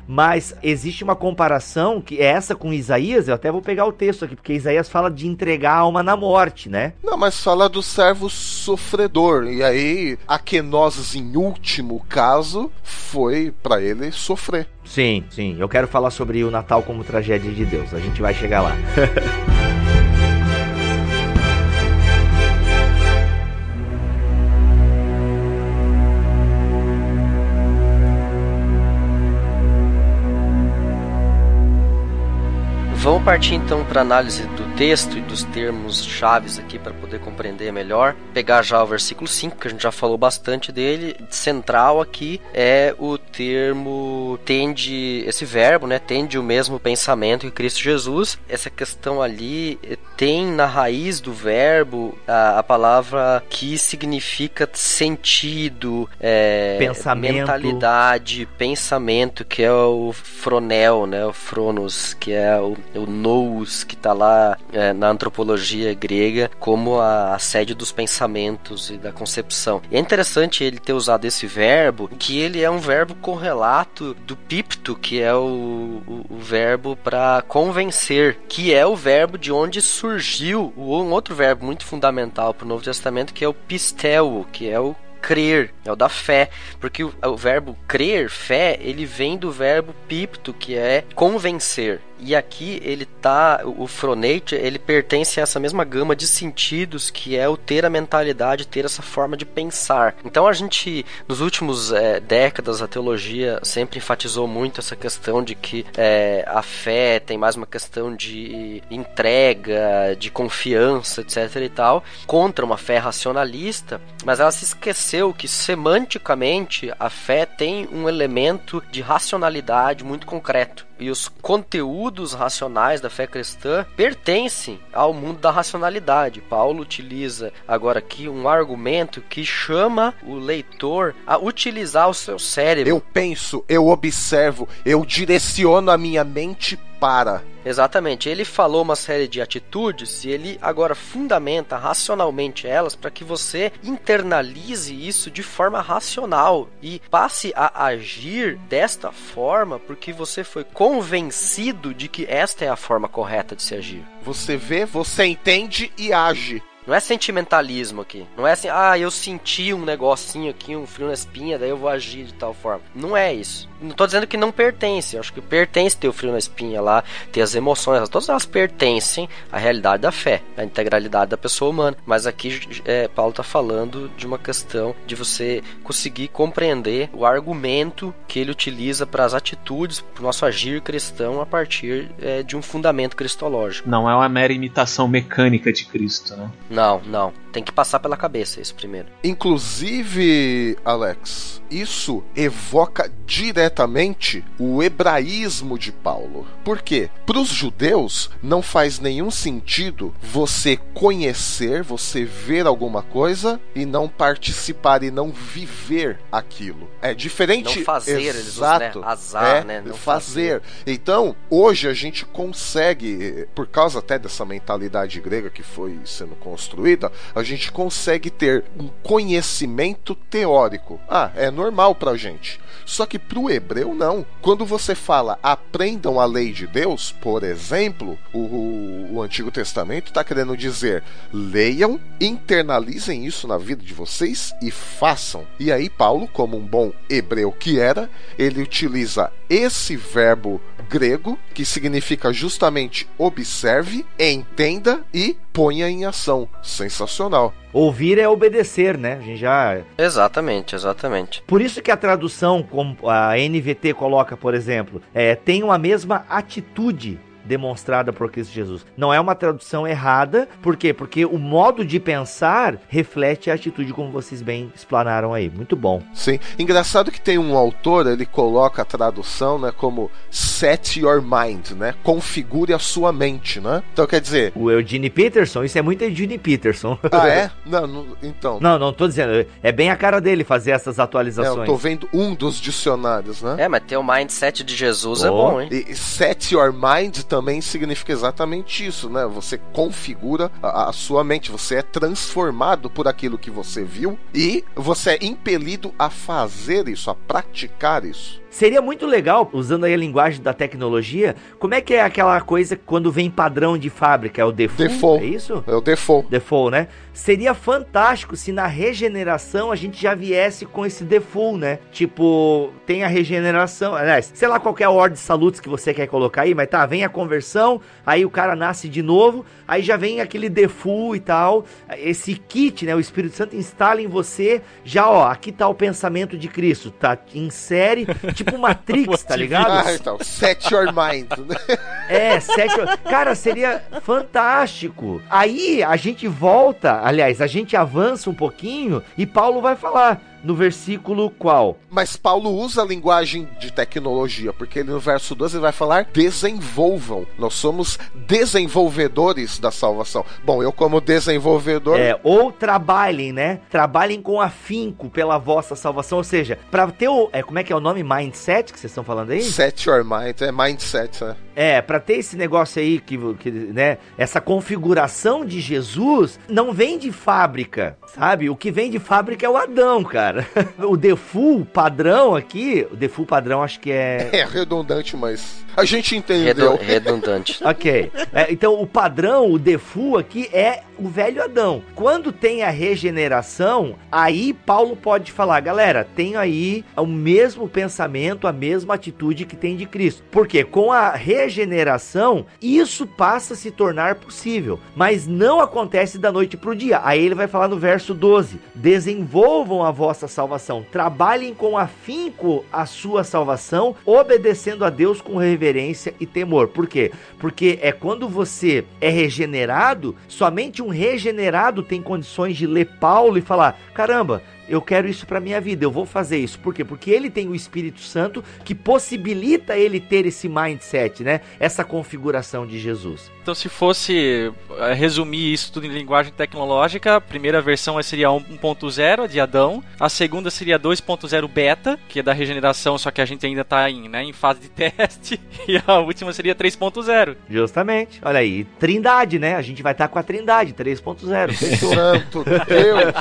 [SPEAKER 2] Mas existe uma comparação que é essa com Isaías. Eu até vou pegar o texto aqui, porque Isaías fala de entregar a alma na morte, né?
[SPEAKER 3] Não, mas fala do servo sofredor. E aí, a kenosis, em último caso, foi para ele sofrer.
[SPEAKER 2] Sim, sim. Eu quero falar sobre o Natal como tragédia de Deus. A gente vai chegar lá. <laughs>
[SPEAKER 5] Vamos partir então para análise do texto e dos termos chaves aqui para poder compreender melhor. Pegar já o versículo 5, que a gente já falou bastante dele. Central aqui é o termo tende, esse verbo, né? Tende o mesmo pensamento que Cristo Jesus. Essa questão ali eh, tem na raiz do verbo a, a palavra que significa sentido, é,
[SPEAKER 2] Pensamento.
[SPEAKER 5] mentalidade, pensamento, que é o fronel, né? O fronos, que é o, o nous, que está lá é, na antropologia grega como a, a sede dos pensamentos e da concepção. E é interessante ele ter usado esse verbo, que ele é um verbo correlato do pipto, que é o, o, o verbo para convencer, que é o verbo de onde surgiu um outro verbo muito fundamental para o Novo Testamento, que é o pistel, que é o crer, é o da fé, porque o, o verbo crer, fé, ele vem do verbo pipto, que é convencer. E aqui ele tá, o Fronate, ele pertence a essa mesma gama de sentidos que é o ter a mentalidade, ter essa forma de pensar. Então a gente, nos últimos é, décadas, a teologia sempre enfatizou muito essa questão de que é, a fé tem mais uma questão de entrega, de confiança, etc e tal, contra uma fé racionalista, mas ela se esqueceu que semanticamente a fé tem um elemento de racionalidade muito concreto e os conteúdos racionais da fé cristã pertencem ao mundo da racionalidade. Paulo utiliza agora aqui um argumento que chama o leitor a utilizar o seu cérebro.
[SPEAKER 3] Eu penso, eu observo, eu direciono a minha mente para.
[SPEAKER 5] Exatamente. Ele falou uma série de atitudes e ele agora fundamenta racionalmente elas para que você internalize isso de forma racional e passe a agir desta forma porque você foi convencido de que esta é a forma correta de se agir.
[SPEAKER 3] Você vê, você entende e age.
[SPEAKER 5] Não é sentimentalismo aqui. Não é assim, ah, eu senti um negocinho aqui, um frio na espinha, daí eu vou agir de tal forma. Não é isso. Não tô dizendo que não pertence. Acho que pertence ter o frio na espinha lá, ter as emoções. Todas elas pertencem à realidade da fé, à integralidade da pessoa humana. Mas aqui é, Paulo tá falando de uma questão de você conseguir compreender o argumento que ele utiliza para as atitudes, para o nosso agir cristão a partir é, de um fundamento cristológico.
[SPEAKER 6] Não é uma mera imitação mecânica de Cristo, né?
[SPEAKER 5] Não, não. Tem que passar pela cabeça isso primeiro.
[SPEAKER 3] Inclusive, Alex, isso evoca diretamente o hebraísmo de Paulo. Por quê? Para os judeus não faz nenhum sentido você conhecer, você ver alguma coisa e não participar e não viver aquilo. É diferente.
[SPEAKER 5] Não fazer,
[SPEAKER 3] exato,
[SPEAKER 5] eles usam, né? Azar,
[SPEAKER 3] é,
[SPEAKER 5] né? Não
[SPEAKER 3] fazer. Então, hoje a gente consegue, por causa até dessa mentalidade grega que foi sendo construída, a gente consegue ter um conhecimento teórico. Ah, é normal pra gente. Só que pro hebreu não. Quando você fala aprendam a lei de Deus, por exemplo, o, o Antigo Testamento está querendo dizer leiam, internalizem isso na vida de vocês e façam. E aí Paulo, como um bom hebreu que era, ele utiliza esse verbo grego que significa justamente observe, entenda e ponha em ação. Sensacional.
[SPEAKER 2] Ouvir é obedecer, né? A gente já.
[SPEAKER 5] Exatamente, exatamente.
[SPEAKER 2] Por isso que a tradução, como a NVT coloca, por exemplo, é, tem uma mesma atitude demonstrada por Cristo Jesus. Não é uma tradução errada, por quê? Porque o modo de pensar reflete a atitude, como vocês bem explanaram aí. Muito bom.
[SPEAKER 3] Sim. Engraçado que tem um autor, ele coloca a tradução, né, como set your mind, né? Configure a sua mente, né? Então quer dizer.
[SPEAKER 2] O Eugene Peterson, isso é muito Eugene Peterson.
[SPEAKER 3] Ah, é? <laughs> Não, não então.
[SPEAKER 2] Não, não tô dizendo. É bem a cara dele fazer essas
[SPEAKER 3] É,
[SPEAKER 2] atualizações.
[SPEAKER 3] eu tô vendo um dos dicionários, né?
[SPEAKER 5] É, mas ter o mindset de Jesus é
[SPEAKER 2] Oh.
[SPEAKER 5] bom, hein?
[SPEAKER 3] E set your mind também significa exatamente isso, né? Você configura a, a sua mente, você é transformado por aquilo que você viu e você é impelido a fazer isso, a praticar isso.
[SPEAKER 2] Seria muito legal, usando aí a linguagem da tecnologia, como é que é aquela coisa quando vem padrão de fábrica? É o default?
[SPEAKER 3] Default.
[SPEAKER 2] É isso?
[SPEAKER 3] É o default.
[SPEAKER 2] Default, né? Seria fantástico se na regeneração a gente já viesse com esse default, né? Tipo, tem a regeneração, aliás, sei lá qual é a ordem de salutos que você quer colocar aí, mas tá, vem a conversão, aí o cara nasce de novo, aí já vem aquele default e tal, esse kit, né? O Espírito Santo instala em você, já ó, aqui tá o pensamento de Cristo, tá? Insere, tipo <laughs> Matrix, <laughs> tá ligado?
[SPEAKER 3] Ah, então, set your mind. né? <laughs>
[SPEAKER 2] É, sete. Cara, seria fantástico. Aí a gente volta, aliás, a gente avança um pouquinho e Paulo vai falar no versículo qual?
[SPEAKER 3] Mas Paulo usa a linguagem de tecnologia, porque ele no verso 12 ele vai falar desenvolvam. Nós somos desenvolvedores da salvação. Bom, eu como desenvolvedor,
[SPEAKER 2] É, ou trabalhem, né? Trabalhem com afinco pela vossa salvação. Ou seja, pra ter o. É, como é que é o nome? Mindset que vocês estão falando aí?
[SPEAKER 3] set your mind, é mindset, né?
[SPEAKER 2] É, pra ter esse negócio aí que, que, né, essa configuração de Jesus não vem de fábrica, sabe? O que vem de fábrica é o Adão, cara. Cara. <laughs> O default padrão aqui, o default padrão acho que é. <laughs>
[SPEAKER 3] É redundante, mas a gente entendeu.
[SPEAKER 5] Redun- redundante. <laughs>
[SPEAKER 2] Ok. É, então o padrão, o default aqui é o velho Adão. Quando tem a regeneração, aí Paulo pode falar, galera, tem aí o mesmo pensamento, a mesma atitude que tem de Cristo. Porque com a regeneração, isso passa a se tornar possível, mas não acontece da noite pro dia. Aí ele vai falar no verso 12: desenvolvam a vossa salvação, trabalhem com afinco a sua salvação, obedecendo a Deus com reverência e temor. Por quê? Porque é quando você é regenerado, somente um regenerado tem condições de ler Paulo e falar: caramba, eu quero isso para minha vida, eu vou fazer isso. Por quê? Porque ele tem o Espírito Santo que possibilita ele ter esse mindset, né? Essa configuração de Jesus.
[SPEAKER 4] Então, se fosse eh, resumir isso tudo em linguagem tecnológica, a primeira versão seria 1.0 de Adão, a segunda seria 2.0 beta, que é da regeneração, só que a gente ainda está em, né, em fase de <laughs> teste, e a última seria 3.0.
[SPEAKER 2] Justamente. Olha aí, Trindade, né? A gente vai estar com a Trindade 3.0. Fechou.
[SPEAKER 3] Santo Deus!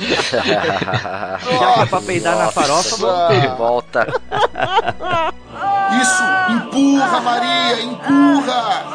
[SPEAKER 2] Já que é pra peidar na farofa, vamos ter.
[SPEAKER 5] Volta.
[SPEAKER 7] Isso, empurra, Maria, empurra!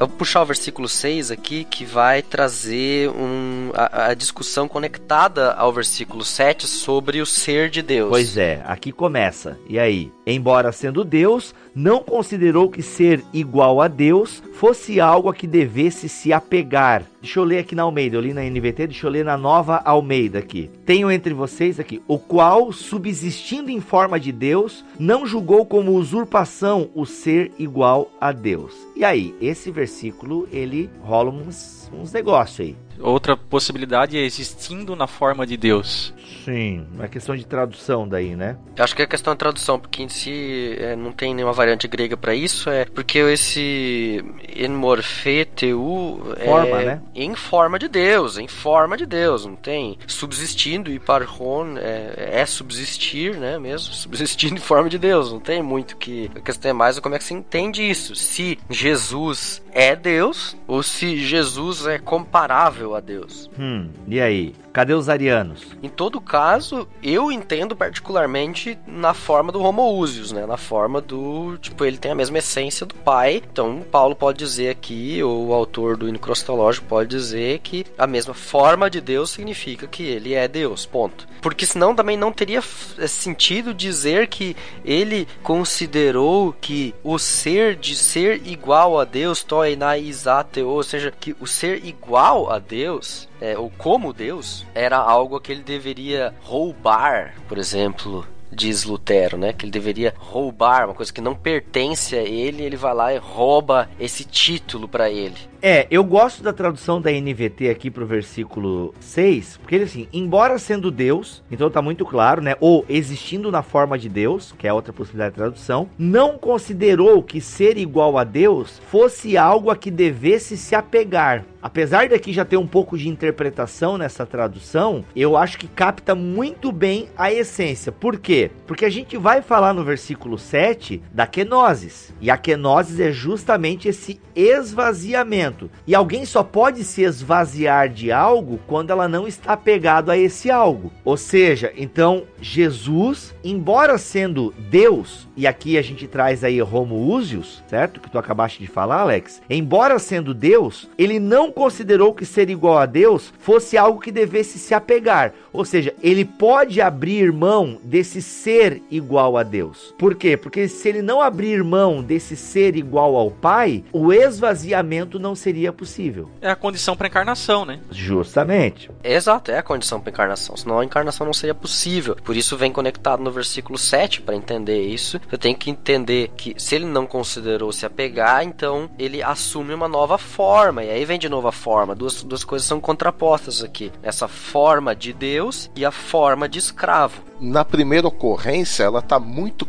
[SPEAKER 5] Eu vou puxar o versículo 6 aqui, que vai trazer um, a, a discussão conectada ao versículo 7 sobre o ser de Deus.
[SPEAKER 2] Pois é, aqui começa. E aí? Embora sendo Deus, não considerou que ser igual a Deus fosse algo a que devesse se apegar. Deixa eu ler aqui na Almeida, eu li na NVT, deixa eu ler na nova Almeida aqui. Tenho entre vocês aqui, o qual, subsistindo em forma de Deus, não julgou como usurpação o ser igual a Deus. E aí, esse versículo, ele rola uns, uns negócios aí.
[SPEAKER 4] Outra possibilidade é existindo na forma de Deus.
[SPEAKER 2] Sim, uma questão de tradução daí, né?
[SPEAKER 5] Eu acho que é questão de tradução, porque em si é, não tem nenhuma variante grega para isso, é porque esse enmorfeteu é
[SPEAKER 2] Forma, né?
[SPEAKER 5] em forma de Deus, em forma de Deus, não tem subsistindo e parron é, é subsistir, né, mesmo, <laughs> subsistindo em forma de Deus, não tem muito que a questão é mais como é que se entende isso, se Jesus é Deus ou se Jesus é comparável a Deus.
[SPEAKER 2] Hum, e aí? Cadê os arianos?
[SPEAKER 5] Em todo caso, eu entendo particularmente na forma do homoousios, né? Na forma do, tipo, ele tem a mesma essência do pai. Então, Paulo pode dizer aqui, ou o autor do hino cristológico pode dizer que a mesma forma de Deus significa que ele é Deus, ponto. Porque senão também não teria f- sentido dizer que ele considerou que o ser de ser igual a Deus, toina isateo, ou seja, que o ser igual a Deus é, ou como Deus, era algo que ele deveria roubar, por exemplo, diz Lutero, né? Que ele deveria roubar uma coisa que não pertence a ele, ele vai lá e rouba esse título para ele.
[SPEAKER 2] É, eu gosto da tradução da NVT aqui pro versículo 6, porque ele assim, embora sendo Deus, então tá muito claro, né? Ou existindo na forma de Deus, que é outra possibilidade de tradução, não considerou que ser igual a Deus fosse algo a que devesse se apegar. Apesar daqui já ter um pouco de interpretação nessa tradução, eu acho que capta muito bem a essência. Por quê? Porque a gente vai falar no versículo 7 da kenosis. E a kenosis é justamente esse esvaziamento. E alguém só pode se esvaziar de algo quando ela não está apegado a esse algo. Ou seja, então Jesus, embora sendo Deus, e aqui a gente traz aí homoousios, certo? Que tu acabaste de falar, Alex. Embora sendo Deus, ele não considerou que ser igual a Deus fosse algo que devesse se apegar. Ou seja, ele pode abrir mão desse ser igual a Deus. Por quê? Porque se ele não abrir mão desse ser igual ao Pai, o esvaziamento não seria possível.
[SPEAKER 4] É a condição para encarnação, né?
[SPEAKER 2] Justamente.
[SPEAKER 5] Exato, é a condição para encarnação, senão a encarnação não seria possível. Por isso vem conectado no versículo 7 para entender isso. Eu tenho que entender que se ele não considerou se apegar, então ele assume uma nova forma. E aí vem de nova forma. Duas, duas coisas são contrapostas aqui. Essa forma de Deus e a forma de escravo.
[SPEAKER 3] Na primeira ocorrência, ela está muito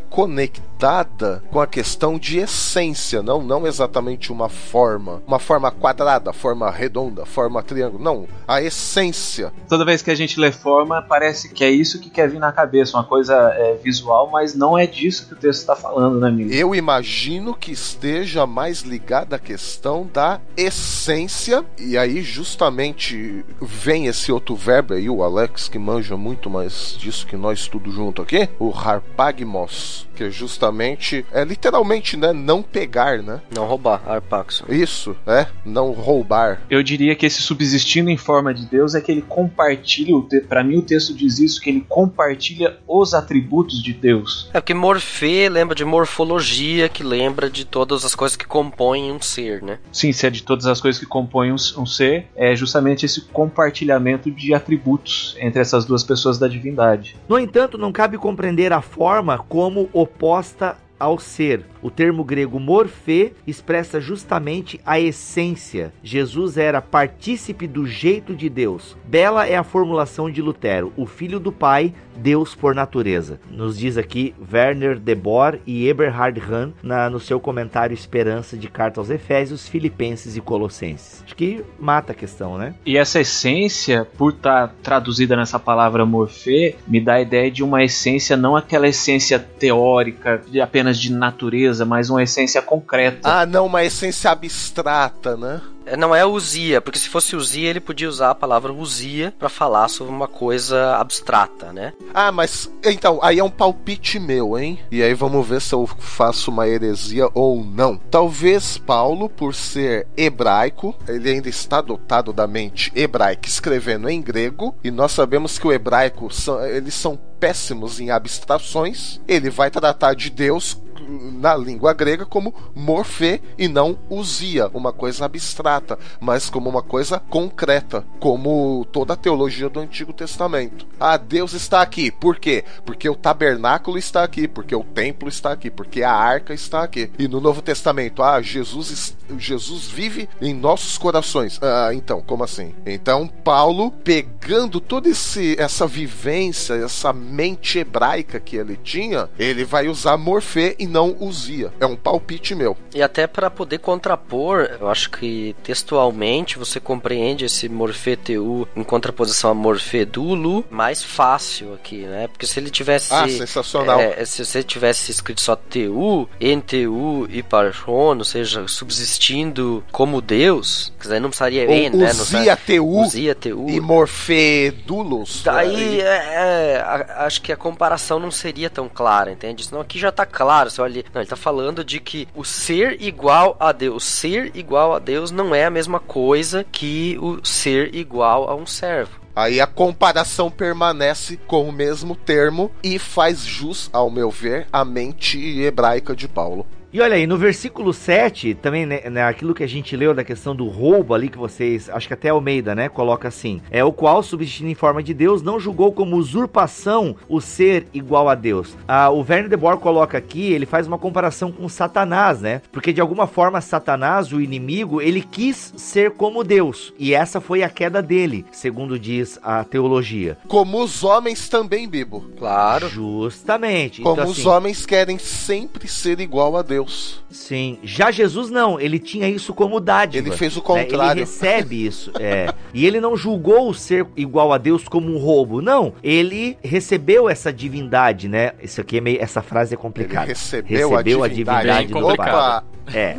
[SPEAKER 3] lidada com a questão de essência, não, não exatamente uma forma, uma forma quadrada, forma redonda, forma triângulo, não, a essência.
[SPEAKER 6] Toda vez que a gente lê forma, parece que é isso que quer vir na cabeça, uma coisa é, visual, mas não é disso que o texto está falando, né, amigo?
[SPEAKER 3] Eu imagino que esteja mais ligada à questão da essência, e aí justamente vem esse outro verbo aí, o Alex que manja muito mais disso que nós tudo junto aqui, o harpagmos, que é justamente, é literalmente, né, não pegar, né?
[SPEAKER 5] Não roubar, Arpaxo.
[SPEAKER 3] Isso, é, não roubar.
[SPEAKER 6] Eu diria que esse subsistindo em forma de Deus é que ele compartilha, o pra mim o texto diz isso, que ele compartilha os atributos de Deus.
[SPEAKER 5] É porque morfê lembra de morfologia, que lembra de todas as coisas que compõem um ser, né?
[SPEAKER 6] Sim, se é de todas as coisas que compõem um, um ser, é justamente esse compartilhamento de atributos entre essas duas pessoas da divindade.
[SPEAKER 2] No entanto, não cabe compreender a forma como oposta ao ser. O termo grego morfê expressa justamente a essência. Jesus era partícipe do jeito de Deus. Bela é a formulação de Lutero, o filho do Pai, Deus por natureza. Nos diz aqui Werner de Boer e Eberhard Hahn na, no seu comentário Esperança de Carta aos Efésios, Filipenses e Colossenses. Acho que mata a questão, né?
[SPEAKER 6] E essa essência, por estar traduzida nessa palavra morfê, me dá a ideia de uma essência, não aquela essência teórica, de apenas de natureza, mas uma essência concreta.
[SPEAKER 3] Ah, não, uma essência abstrata, né?
[SPEAKER 5] Não é usia, porque se fosse usia, ele podia usar a palavra usia pra falar sobre uma coisa abstrata, né?
[SPEAKER 3] Ah, mas então, aí é um palpite meu, hein? E aí vamos ver se eu faço uma heresia ou não. Talvez Paulo, por ser hebraico, ele ainda está dotado da mente hebraica, escrevendo em grego, e nós sabemos que o hebraico são, eles são péssimos em abstrações. Ele vai tratar de Deus na língua grega como morfê e não usia, uma coisa abstrata, mas como uma coisa concreta, como toda a teologia do Antigo Testamento. Ah, Deus está aqui. Por quê? Porque o tabernáculo está aqui, porque o templo está aqui, porque a arca está aqui. E no Novo Testamento, ah, Jesus, es- Jesus vive em nossos corações. Ah, então, como assim? Então, Paulo, pegando toda essa vivência, essa mente hebraica que ele tinha, ele vai usar morfê e não usia. É um palpite meu.
[SPEAKER 5] E até para poder contrapor, eu acho que textualmente você compreende esse morfê teu em contraposição a morfê dulu mais fácil aqui, né? Porque se ele tivesse
[SPEAKER 3] Ah, sensacional.
[SPEAKER 5] É, se você tivesse escrito só TU, NTU e Parshon, ou seja, subsistindo como Deus, quer dizer, não precisaria
[SPEAKER 3] Ou
[SPEAKER 5] en, né?
[SPEAKER 3] Usia TU
[SPEAKER 5] TU.
[SPEAKER 3] e morfê dulos.
[SPEAKER 5] Daí, é, é, a- acho que a comparação não seria tão clara, entende? Senão aqui já tá claro. Olha, não, ele tá falando de que o ser igual a Deus, ser igual a Deus não é a mesma coisa que o ser igual a um servo.
[SPEAKER 3] Aí a comparação permanece com o mesmo termo e faz jus, ao meu ver, à mente hebraica de Paulo.
[SPEAKER 2] E olha aí, no versículo 7, também, né, né, aquilo que a gente leu da questão do roubo ali, que vocês, acho que até Almeida, né, coloca assim, é o qual, subsistindo em forma de Deus, não julgou como usurpação o ser igual a Deus. Ah, o Werner de Boer coloca aqui, ele faz uma comparação com Satanás, né, porque de alguma forma Satanás, o inimigo, ele quis ser como Deus, e essa foi a queda dele, segundo diz a teologia.
[SPEAKER 3] Como os homens também, Bibo.
[SPEAKER 5] Claro.
[SPEAKER 2] Justamente.
[SPEAKER 3] Como
[SPEAKER 2] então,
[SPEAKER 3] os
[SPEAKER 2] assim,
[SPEAKER 3] homens querem sempre ser igual a Deus.
[SPEAKER 2] Sim. Já Jesus não, ele tinha isso como dádiva.
[SPEAKER 3] Ele fez o
[SPEAKER 2] né?
[SPEAKER 3] contrário.
[SPEAKER 2] Ele recebe <laughs> isso, é. E ele não julgou o ser igual a Deus como um roubo, não. Ele recebeu essa divindade, né? Isso aqui é meio, essa frase é
[SPEAKER 3] Ele
[SPEAKER 2] complicada.
[SPEAKER 3] recebeu, a divindade.
[SPEAKER 4] Bem
[SPEAKER 2] do
[SPEAKER 4] complicado.
[SPEAKER 2] Pai.
[SPEAKER 3] Opa!
[SPEAKER 2] É.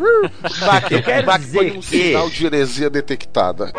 [SPEAKER 3] Baque,
[SPEAKER 2] Eu quero
[SPEAKER 3] Baque foi
[SPEAKER 2] dizer
[SPEAKER 3] um
[SPEAKER 2] que-
[SPEAKER 3] sinal de heresia detectada.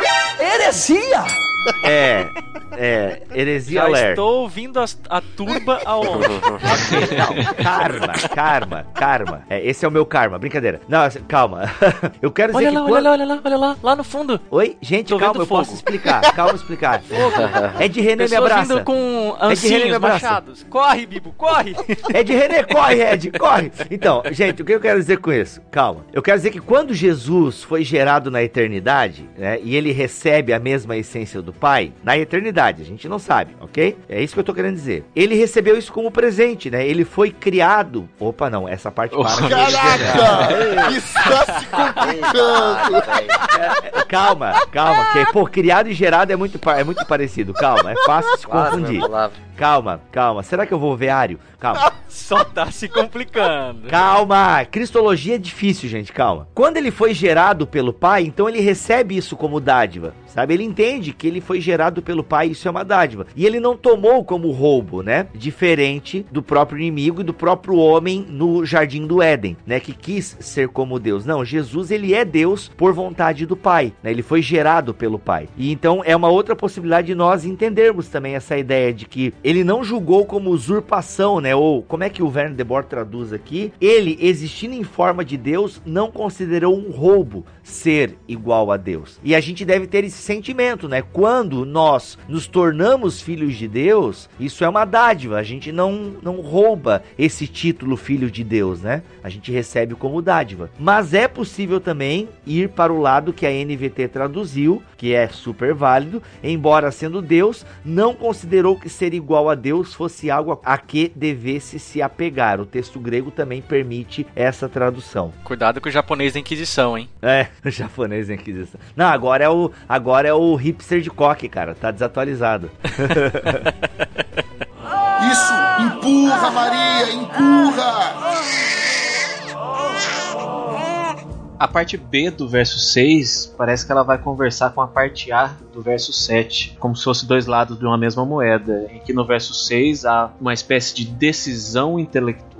[SPEAKER 2] É. É. Heresia
[SPEAKER 4] Já
[SPEAKER 2] alert.
[SPEAKER 4] estou ouvindo as- a turba aonde? <laughs>
[SPEAKER 2] Ok, não, karma, karma, karma. É, esse é o meu karma, brincadeira. Não, calma. <laughs> Eu quero dizer
[SPEAKER 4] olha
[SPEAKER 2] que
[SPEAKER 4] lá,
[SPEAKER 2] quando...
[SPEAKER 4] olha lá, olha lá, olha lá, lá no fundo.
[SPEAKER 2] Oi, gente,
[SPEAKER 4] Tô
[SPEAKER 2] calma, eu
[SPEAKER 4] fogo.
[SPEAKER 2] posso explicar. Calma, explicar. <laughs> É de René me abraça.
[SPEAKER 4] vindo com
[SPEAKER 2] É de
[SPEAKER 4] ancinhos, machados. Corre, Bibo, corre!
[SPEAKER 2] É de René, corre, Ed, corre. Então, gente, o que eu quero dizer com isso? Calma. Eu quero dizer que quando Jesus foi gerado na eternidade, né, e ele recebe a mesma essência do Pai, na eternidade, a gente não sabe, ok? É isso que eu tô querendo dizer. Ele recebeu isso como presente, né? Ele foi criado. Opa, não, essa parte para. dizer, né?
[SPEAKER 3] Caraca! <laughs> Está se complicando!
[SPEAKER 2] Calma, calma, que pô, criado e gerado é muito, é muito parecido. Calma, é fácil se confundir. Calma, calma. Será que eu vou veário? Calma. <laughs>
[SPEAKER 4] Só tá se complicando.
[SPEAKER 2] Calma, cristologia é difícil, gente, calma. Quando ele foi gerado pelo pai, então ele recebe isso como dádiva, sabe? Ele entende que ele foi gerado pelo pai, isso é uma dádiva. E ele não tomou como roubo, né? Diferente do próprio inimigo e do próprio homem no jardim do Éden, né, que quis ser como Deus. Não, Jesus ele é Deus por vontade do pai, né? Ele foi gerado pelo pai. E então é uma outra possibilidade de nós entendermos também essa ideia de que ele não julgou como usurpação, né? Ou como é que o Werner de Boer traduz aqui? Ele, existindo em forma de Deus, não considerou um roubo ser igual a Deus. E a gente deve ter esse sentimento, né? Quando nós nos tornamos filhos de Deus, isso é uma dádiva. A gente não, não rouba esse título filho de Deus, né? A gente recebe como dádiva. Mas é possível também ir para o lado que a NVT traduziu, que é super válido, embora sendo Deus, não considerou que ser igual a Deus fosse algo a que devesse se apegar. O texto grego também permite essa tradução.
[SPEAKER 4] Cuidado com o japonês da Inquisição, hein?
[SPEAKER 2] É, <laughs> o japonês da Inquisição. Não, agora é o agora é o hipster de coque, cara. Tá desatualizado. <laughs>
[SPEAKER 7] Isso, empurra, Maria, empurra!
[SPEAKER 6] A parte B do verso 6 parece que ela vai conversar com a parte A do verso 7, como se fossem dois lados de uma mesma moeda. Em que no verso 6 há uma espécie de decisão intelectual,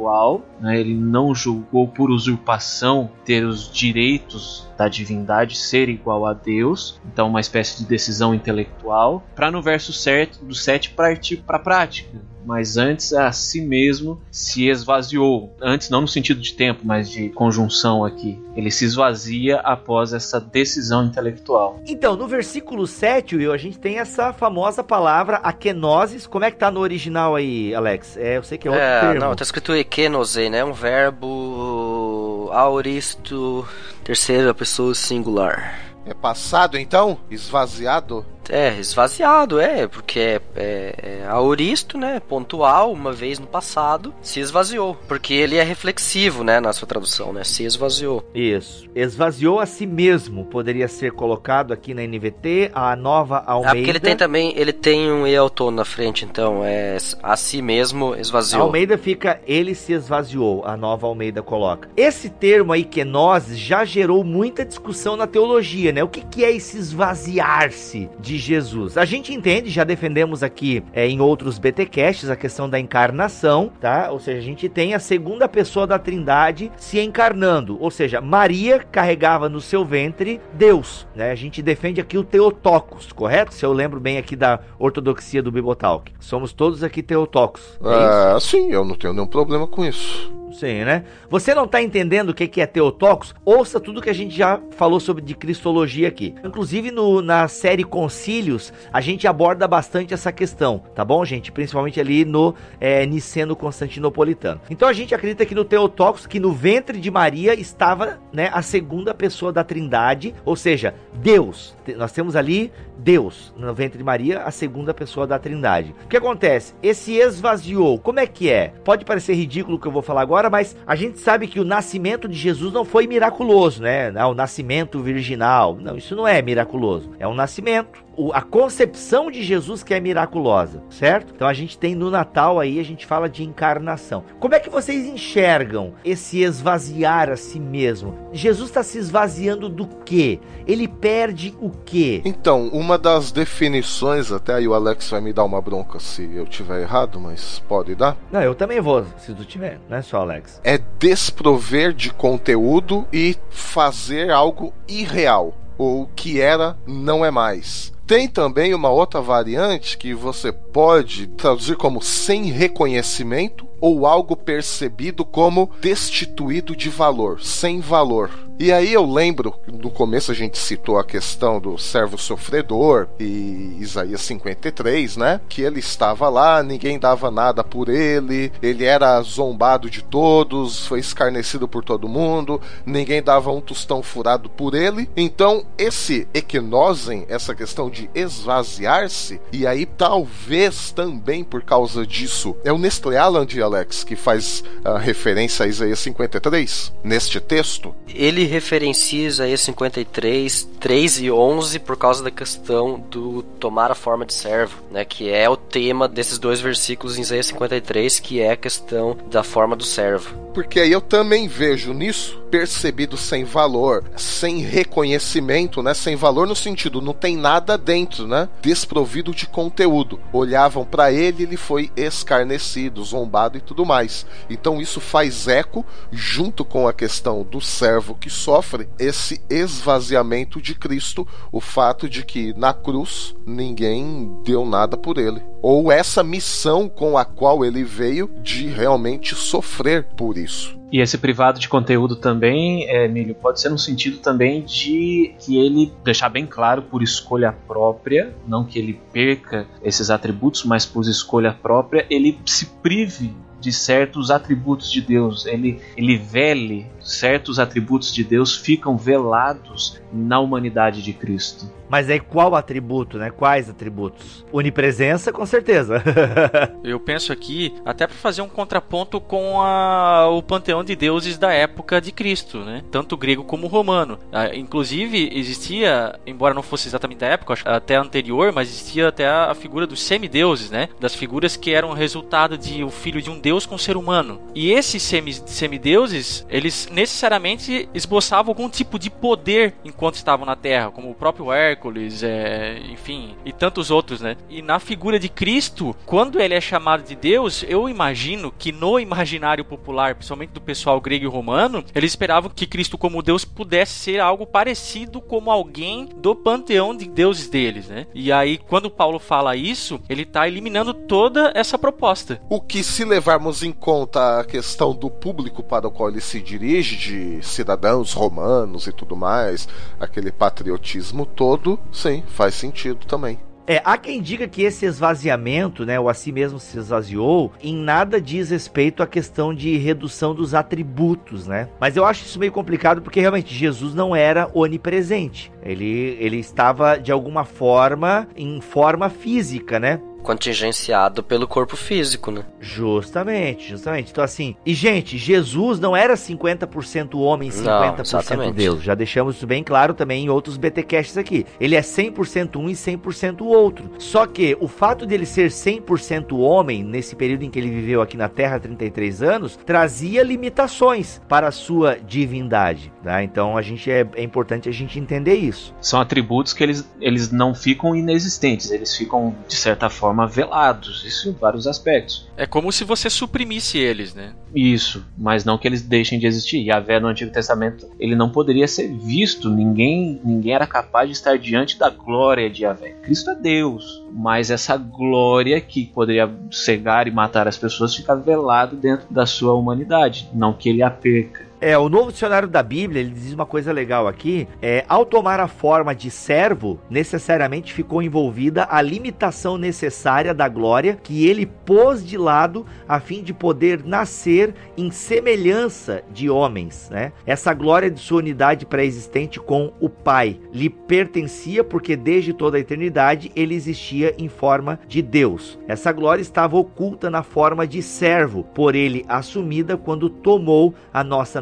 [SPEAKER 6] né? ele não julgou por usurpação ter os direitos da divindade ser igual a Deus, então uma espécie de decisão intelectual, para no verso 7 do 7 partir para a prática mas antes a si mesmo se esvaziou. Antes, não no sentido de tempo, mas de conjunção aqui. Ele se esvazia após essa decisão intelectual.
[SPEAKER 2] Então, no versículo 7, Will, a gente tem essa famosa palavra akenosis. Como é que tá no original aí, Alex? É, eu sei que é outro
[SPEAKER 5] É,
[SPEAKER 2] termo.
[SPEAKER 5] não, tá escrito ekenose, né? Um verbo auristo, terceira pessoa singular.
[SPEAKER 3] É passado então? Esvaziado?
[SPEAKER 5] É, esvaziado, é, porque é, é, é auristo, né? Pontual, uma vez no passado, se esvaziou. Porque ele é reflexivo, né? Na sua tradução, né? Se esvaziou.
[SPEAKER 2] Isso. Esvaziou a si mesmo. Poderia ser colocado aqui na NVT, a nova
[SPEAKER 5] Ah,
[SPEAKER 2] Almeida.
[SPEAKER 5] porque ele tem também, ele tem um e autônomo na frente, então é a si mesmo
[SPEAKER 2] A
[SPEAKER 5] esvaziou.
[SPEAKER 2] Almeida fica, ele se esvaziou, a nova Almeida coloca. Esse termo aí, kenosis, já gerou muita discussão na teologia, né? O que, que é esse esvaziar-se de Jesus? A gente entende, já defendemos aqui é, em outros BTcasts a questão da encarnação, tá? Ou seja, a gente tem a segunda pessoa da trindade se encarnando, ou seja, Maria carregava no seu ventre Deus, né? A gente defende aqui o Teotocos, correto? Se eu lembro bem aqui da ortodoxia do Bibotalk. Somos todos aqui Teotocos. é?
[SPEAKER 3] É, sim, eu não tenho nenhum problema com isso.
[SPEAKER 2] Né? Você não tá entendendo o que é Teotocos? Ouça tudo que a gente já falou sobre de cristologia aqui. Inclusive no, na série Concílios, a gente aborda bastante essa questão, tá bom, gente? Principalmente ali no é, Niceno Constantinopolitano. Então a gente acredita que no Teotocos, que no ventre de Maria estava né, a segunda pessoa da trindade, ou seja, Deus. Nós temos ali Deus no ventre de Maria, a segunda pessoa da trindade. O que acontece? Esse esvaziou, como é que é? Pode parecer ridículo o que eu vou falar agora, mas a gente sabe que o nascimento de Jesus não foi miraculoso, né? O nascimento virginal. Não, isso não é miraculoso. É um nascimento. O- a concepção de Jesus que é miraculosa, certo? Então a gente tem no Natal aí, a gente fala de encarnação. Como é que vocês enxergam esse esvaziar a si mesmo? Jesus está se esvaziando do quê? Ele perde o quê?
[SPEAKER 3] Então, uma das definições, até aí o Alex vai me dar uma bronca se eu tiver errado, mas pode dar,
[SPEAKER 2] Não, eu também vou, se tu tiver, não é só Alex.
[SPEAKER 3] é desprover de conteúdo e fazer algo irreal. Ou o que era não é mais. Tem também uma outra variante que você pode traduzir como sem reconhecimento ou algo percebido como destituído de valor, sem valor. E aí eu lembro, no começo a gente citou a questão do servo sofredor e Isaías 53, né? Que ele estava lá, ninguém dava nada por ele, ele era zombado de todos, foi escarnecido por todo mundo, ninguém dava um tostão furado por ele. Então, esse equinosen, essa questão de esvaziar-se, e aí talvez também por causa disso. É o Nestle Aland, Alex, que faz a referência a Isaías 53 neste texto.
[SPEAKER 5] Ele referencia Isaías 53, 3 e 11 por causa da questão do tomar a forma de servo, né? Que é o tema desses dois versículos em Isaías 53, que é a questão da forma do servo.
[SPEAKER 3] Porque aí eu também vejo nisso percebido sem valor, sem reconhecimento, né? Sem valor no sentido não tem nada dentro, né? Desprovido de conteúdo. Olhavam para ele, ele foi escarnecido, zombado e tudo mais. Então isso faz eco junto com a questão do servo que sofre esse esvaziamento de Cristo, o fato de que na cruz ninguém deu nada por ele, ou essa missão com a qual ele veio de realmente sofrer por isso.
[SPEAKER 6] E esse privado de conteúdo também, é, Emílio, pode ser no sentido também de que ele deixar bem claro por escolha própria, não que ele perca esses atributos, mas por escolha própria, ele se prive de certos atributos de Deus, ele, ele vele certos atributos de Deus ficam velados na humanidade de Cristo.
[SPEAKER 2] Mas aí qual atributo, né? Quais atributos? Onipresença, com certeza. <laughs>
[SPEAKER 4] Eu penso aqui até para fazer um contraponto com a, o panteão de deuses da época de Cristo, né? Tanto grego como romano. Ah, inclusive existia, embora não fosse exatamente da época, até anterior, mas existia até a figura dos semideuses, né? Das figuras que eram resultado de o filho de um deus com um ser humano. E esses semi, semideuses, eles necessariamente esboçavam algum tipo de poder enquanto estavam na Terra, como o próprio Hércules, é, enfim, e tantos outros, né? E na figura de Cristo, quando ele é chamado de Deus, eu imagino que no imaginário popular, principalmente do pessoal grego e romano, eles esperavam que Cristo como Deus pudesse ser algo parecido como alguém do panteão de deuses deles, né? E aí, quando Paulo fala isso, ele está eliminando toda essa proposta.
[SPEAKER 3] O que, se levarmos em conta a questão do público para o qual ele se dirige, de cidadãos romanos e tudo mais, aquele patriotismo todo, sim, faz sentido também.
[SPEAKER 2] É, há quem diga que esse esvaziamento, né, ou assim mesmo se esvaziou, em nada diz respeito à questão de redução dos atributos, né? Mas eu acho isso meio complicado porque realmente Jesus não era onipresente. Ele, ele estava de alguma forma em forma física, né?
[SPEAKER 5] Contingenciado pelo corpo físico, né?
[SPEAKER 2] Justamente, justamente. Então, assim, e gente, Jesus não era 50% homem e 50%
[SPEAKER 5] exatamente.
[SPEAKER 2] Deus. Já deixamos isso bem claro também em outros BTcasts aqui. Ele é 100% um e 100% o outro. Só que o fato dele ser 100% homem, nesse período em que ele viveu aqui na Terra, 33 anos, trazia limitações para a sua divindade. Tá? Então, a gente é, é importante a gente entender isso.
[SPEAKER 6] São atributos que eles, eles não ficam inexistentes, eles ficam, de certa forma, velados, isso em vários aspectos.
[SPEAKER 4] É como se você suprimisse eles, né?
[SPEAKER 6] Isso, mas não que eles deixem de existir. Yahvé no Antigo Testamento, ele não poderia ser visto, ninguém, ninguém era capaz de estar diante da glória de Yahvé. Cristo é Deus, mas essa glória que poderia cegar e matar as pessoas fica velado dentro da sua humanidade, não que ele a perca.
[SPEAKER 2] É, o novo dicionário da Bíblia, ele diz uma coisa legal aqui, é, ao tomar a forma de servo, necessariamente ficou envolvida a limitação necessária da glória que ele pôs de lado a fim de poder nascer em semelhança de homens, né? Essa glória de sua unidade pré-existente com o Pai lhe pertencia porque desde toda a eternidade ele existia em forma de Deus. Essa glória estava oculta na forma de servo, por ele assumida quando tomou a nossa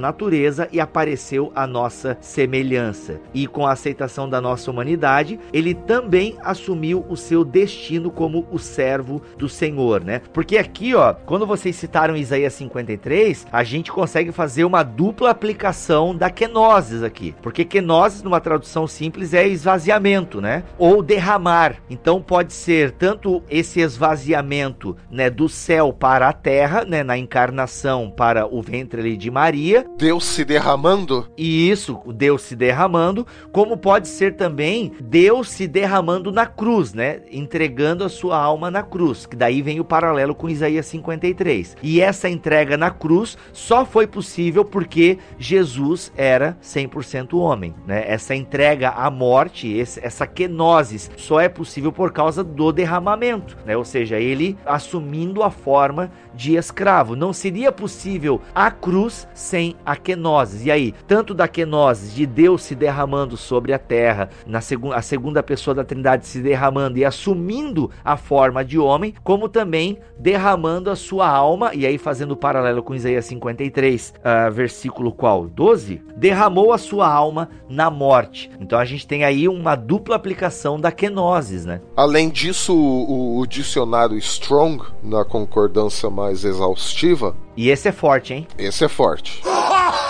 [SPEAKER 2] e apareceu a nossa semelhança. E com a aceitação da nossa humanidade, ele também assumiu o seu destino como o servo do Senhor, né? Porque aqui, ó, quando vocês citaram Isaías 53, a gente consegue fazer uma dupla aplicação da kenosis aqui. Porque kenosis, numa tradução simples, é esvaziamento, né? Ou derramar. Então pode ser tanto esse esvaziamento, né, do céu para a terra, né, na encarnação para o ventre de Maria,
[SPEAKER 3] Deus se derramando?
[SPEAKER 2] e isso, o Deus se derramando, como pode ser também Deus se derramando na cruz, né? Entregando a sua alma na cruz, que daí vem o paralelo com Isaías 53. E essa entrega na cruz só foi possível porque Jesus era 100% homem, né? Essa entrega à morte, essa kenosis, só é possível por causa do derramamento, né? Ou seja, ele assumindo a forma de escravo. Não seria possível a cruz sem a kenosis. E aí, tanto da kenosis de Deus se derramando sobre a terra, na segu a segunda pessoa da Trindade se derramando e assumindo a forma de homem, como também derramando a sua alma, e aí fazendo paralelo com Isaías 53, uh, versículo qual? 12? Derramou a sua alma na morte. Então a gente tem aí uma dupla aplicação da kenosis, né?
[SPEAKER 3] Além disso, o, o dicionário Strong, na concordância mais exaustiva,
[SPEAKER 2] E esse é forte, hein?
[SPEAKER 3] esse é forte. <laughs>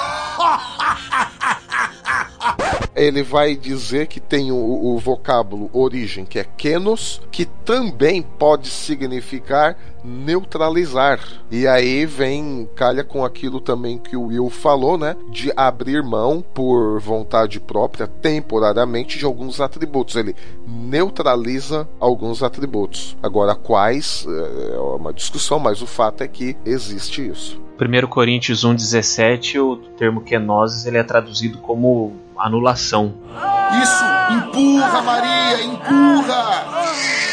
[SPEAKER 3] Ele vai dizer que tem o, o vocábulo origem, que é kenos, que também pode significar neutralizar. E aí vem, calha com aquilo também que o Will falou, né? De abrir mão por vontade própria, temporariamente, de alguns atributos. Ele neutraliza alguns atributos. Agora, quais é uma discussão, mas o fato é que existe isso.
[SPEAKER 6] 1 Coríntios 1,17, o termo kenosis ele é traduzido como anulação.
[SPEAKER 7] Isso! Empurra, Maria! Empurra!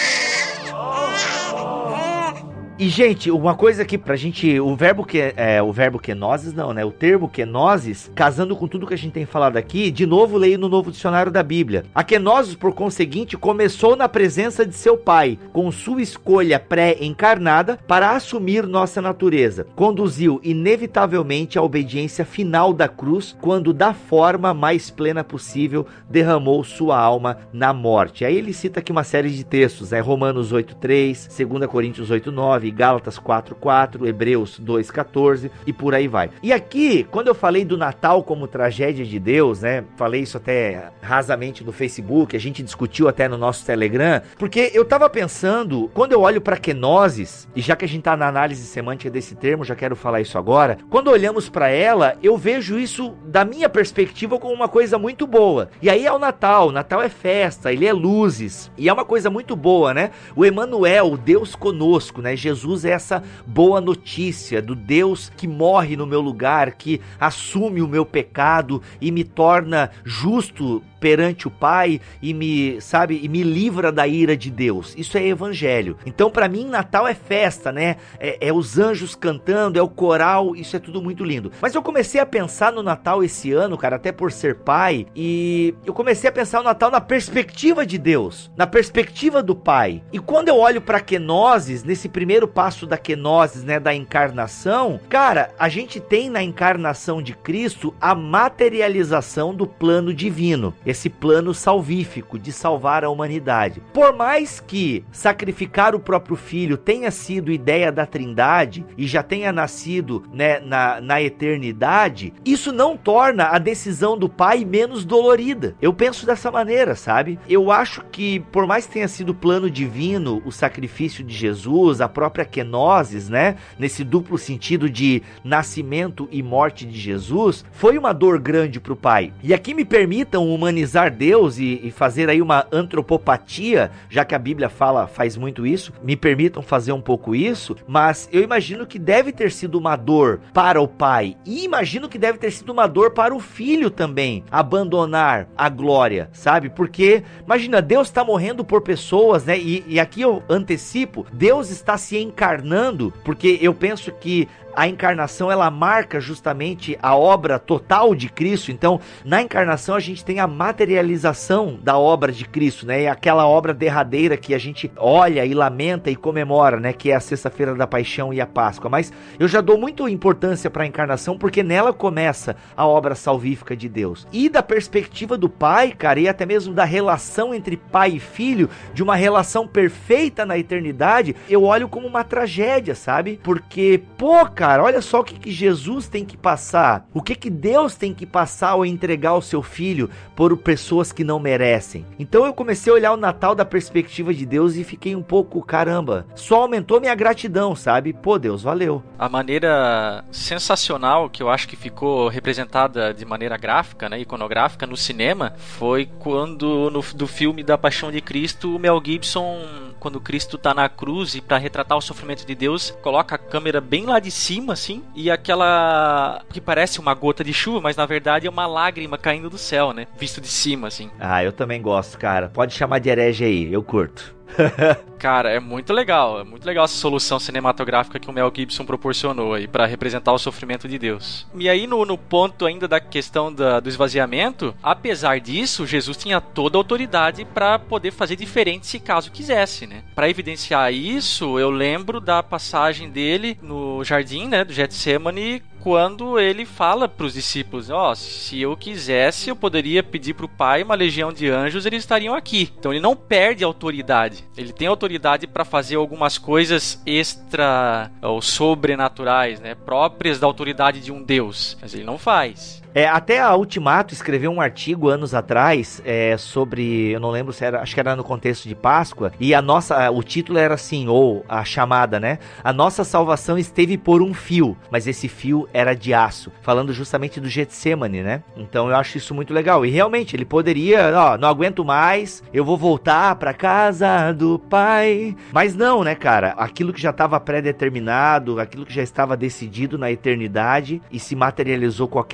[SPEAKER 2] E, gente, uma coisa aqui pra gente. O verbo que é o verbo kenosis, não, né? O termo kenosis, casando com tudo que a gente tem falado aqui, de novo leio no novo dicionário da Bíblia. A kenosis, por conseguinte, começou na presença de seu pai, com sua escolha pré-encarnada para assumir nossa natureza. Conduziu inevitavelmente à obediência final da cruz, quando, da forma mais plena possível, derramou sua alma na morte. Aí ele cita aqui uma série de textos, é Romanos 8:3, 2 Coríntios 8:9, Gálatas 4:4, Hebreus 2:14 e por aí vai. E aqui, quando eu falei do Natal como tragédia de Deus, né? Falei isso até rasamente no Facebook, a gente discutiu até no nosso Telegram, porque eu tava pensando, quando eu olho para kenosis, e já que a gente tá na análise semântica desse termo, já quero falar isso agora. Quando olhamos para ela, eu vejo isso da minha perspectiva como uma coisa muito boa. E aí é o Natal, o Natal é festa, ele é luzes, e é uma coisa muito boa, né? O Emanuel, o Deus conosco, né? Jesus é essa boa notícia do Deus que morre no meu lugar, que assume o meu pecado e me torna justo perante o Pai e me, sabe, e me livra da ira de Deus. Isso é evangelho. Então, para mim, Natal é festa, né? É, é os anjos cantando, é o coral, isso é tudo muito lindo. Mas eu comecei a pensar no Natal esse ano, cara, até por ser pai, e eu comecei a pensar no Natal na perspectiva de Deus, na perspectiva do Pai. E quando eu olho para kenosis, nesse primeiro passo da kenosis, né, da encarnação, cara, a gente tem na encarnação de Cristo a materialização do plano divino esse plano salvífico de salvar a humanidade. Por mais que sacrificar o próprio filho tenha sido ideia da Trindade e já tenha nascido né, na, na eternidade, isso não torna a decisão do pai menos dolorida. Eu penso dessa maneira, sabe? Eu acho que, por mais que tenha sido plano divino o sacrifício de Jesus, a própria kenosis, né? Nesse duplo sentido de nascimento e morte de Jesus, foi uma dor grande para o pai. E aqui me permitam humanizar Deus e, e, fazer aí uma antropopatia, já que a Bíblia fala, faz muito isso, me permitam fazer um pouco isso, mas eu imagino que deve ter sido uma dor para o pai e imagino que deve ter sido uma dor para o filho também, abandonar a glória, sabe? Porque, imagina, Deus está morrendo por pessoas, né? E, e aqui eu antecipo, Deus está se encarnando, porque eu penso que a encarnação ela marca justamente a obra total de Cristo. Então, na encarnação a gente tem a materialização da obra de Cristo, né? É aquela obra derradeira que a gente olha e lamenta e comemora, né? Que é a sexta-feira da paixão e a Páscoa. Mas eu já dou muito importância para a encarnação porque nela começa a obra salvífica de Deus. E da perspectiva do Pai, cara, e até mesmo da relação entre pai e filho, de uma relação perfeita na eternidade, eu olho como uma tragédia, sabe? Porque, pô, cara, olha só o que, que Jesus tem que passar, o que, que Deus tem que passar ao entregar o seu filho por pessoas que não merecem. Então eu comecei a olhar o Natal da perspectiva de Deus e fiquei um pouco, caramba, só aumentou minha gratidão, sabe? Pô, Deus, valeu.
[SPEAKER 4] A maneira sensacional que eu acho que ficou representada de maneira gráfica, né, iconográfica no cinema, foi quando no do filme da Paixão de Cristo, o Mel Gibson, quando Cristo tá na cruz e para retratar o sofrimento de Deus, coloca a câmera bem lá de cima, assim, e aquela que parece uma gota de chuva, mas na verdade é uma lágrima caindo do céu, né? Visto de cima, assim.
[SPEAKER 2] Ah, eu também gosto, cara. Pode chamar de herege aí, eu curto. <laughs>
[SPEAKER 4] Cara, é muito legal, é muito legal essa solução cinematográfica que o Mel Gibson proporcionou aí para representar o sofrimento de Deus. E aí no, no ponto ainda da questão da, do esvaziamento, apesar disso, Jesus tinha toda a autoridade para poder fazer diferente se caso quisesse, né? Para evidenciar isso, eu lembro da passagem dele no jardim, né, do Getsemane, quando ele fala para os discípulos: Ó, oh, se eu quisesse, eu poderia pedir para o Pai uma legião de anjos, eles estariam aqui. Então ele não perde autoridade. Ele tem autoridade para fazer algumas coisas extra ou sobrenaturais, né, próprias da autoridade de um Deus, mas ele não faz.
[SPEAKER 2] É, até a Ultimato escreveu um artigo anos atrás é, sobre, eu não lembro se era, acho que era no contexto de Páscoa, e a nossa, o título era assim, ou a chamada, né? A nossa salvação esteve por um fio, mas esse fio era de aço, falando justamente do Getsemane, né? Então eu acho isso muito legal. E realmente ele poderia, ó, não aguento mais, eu vou voltar para casa do pai. Mas não, né, cara? Aquilo que já estava pré-determinado, aquilo que já estava decidido na eternidade e se materializou com a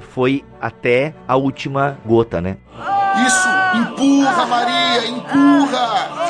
[SPEAKER 2] foi até a última gota, né?
[SPEAKER 7] Isso! Empurra, Maria! Empurra!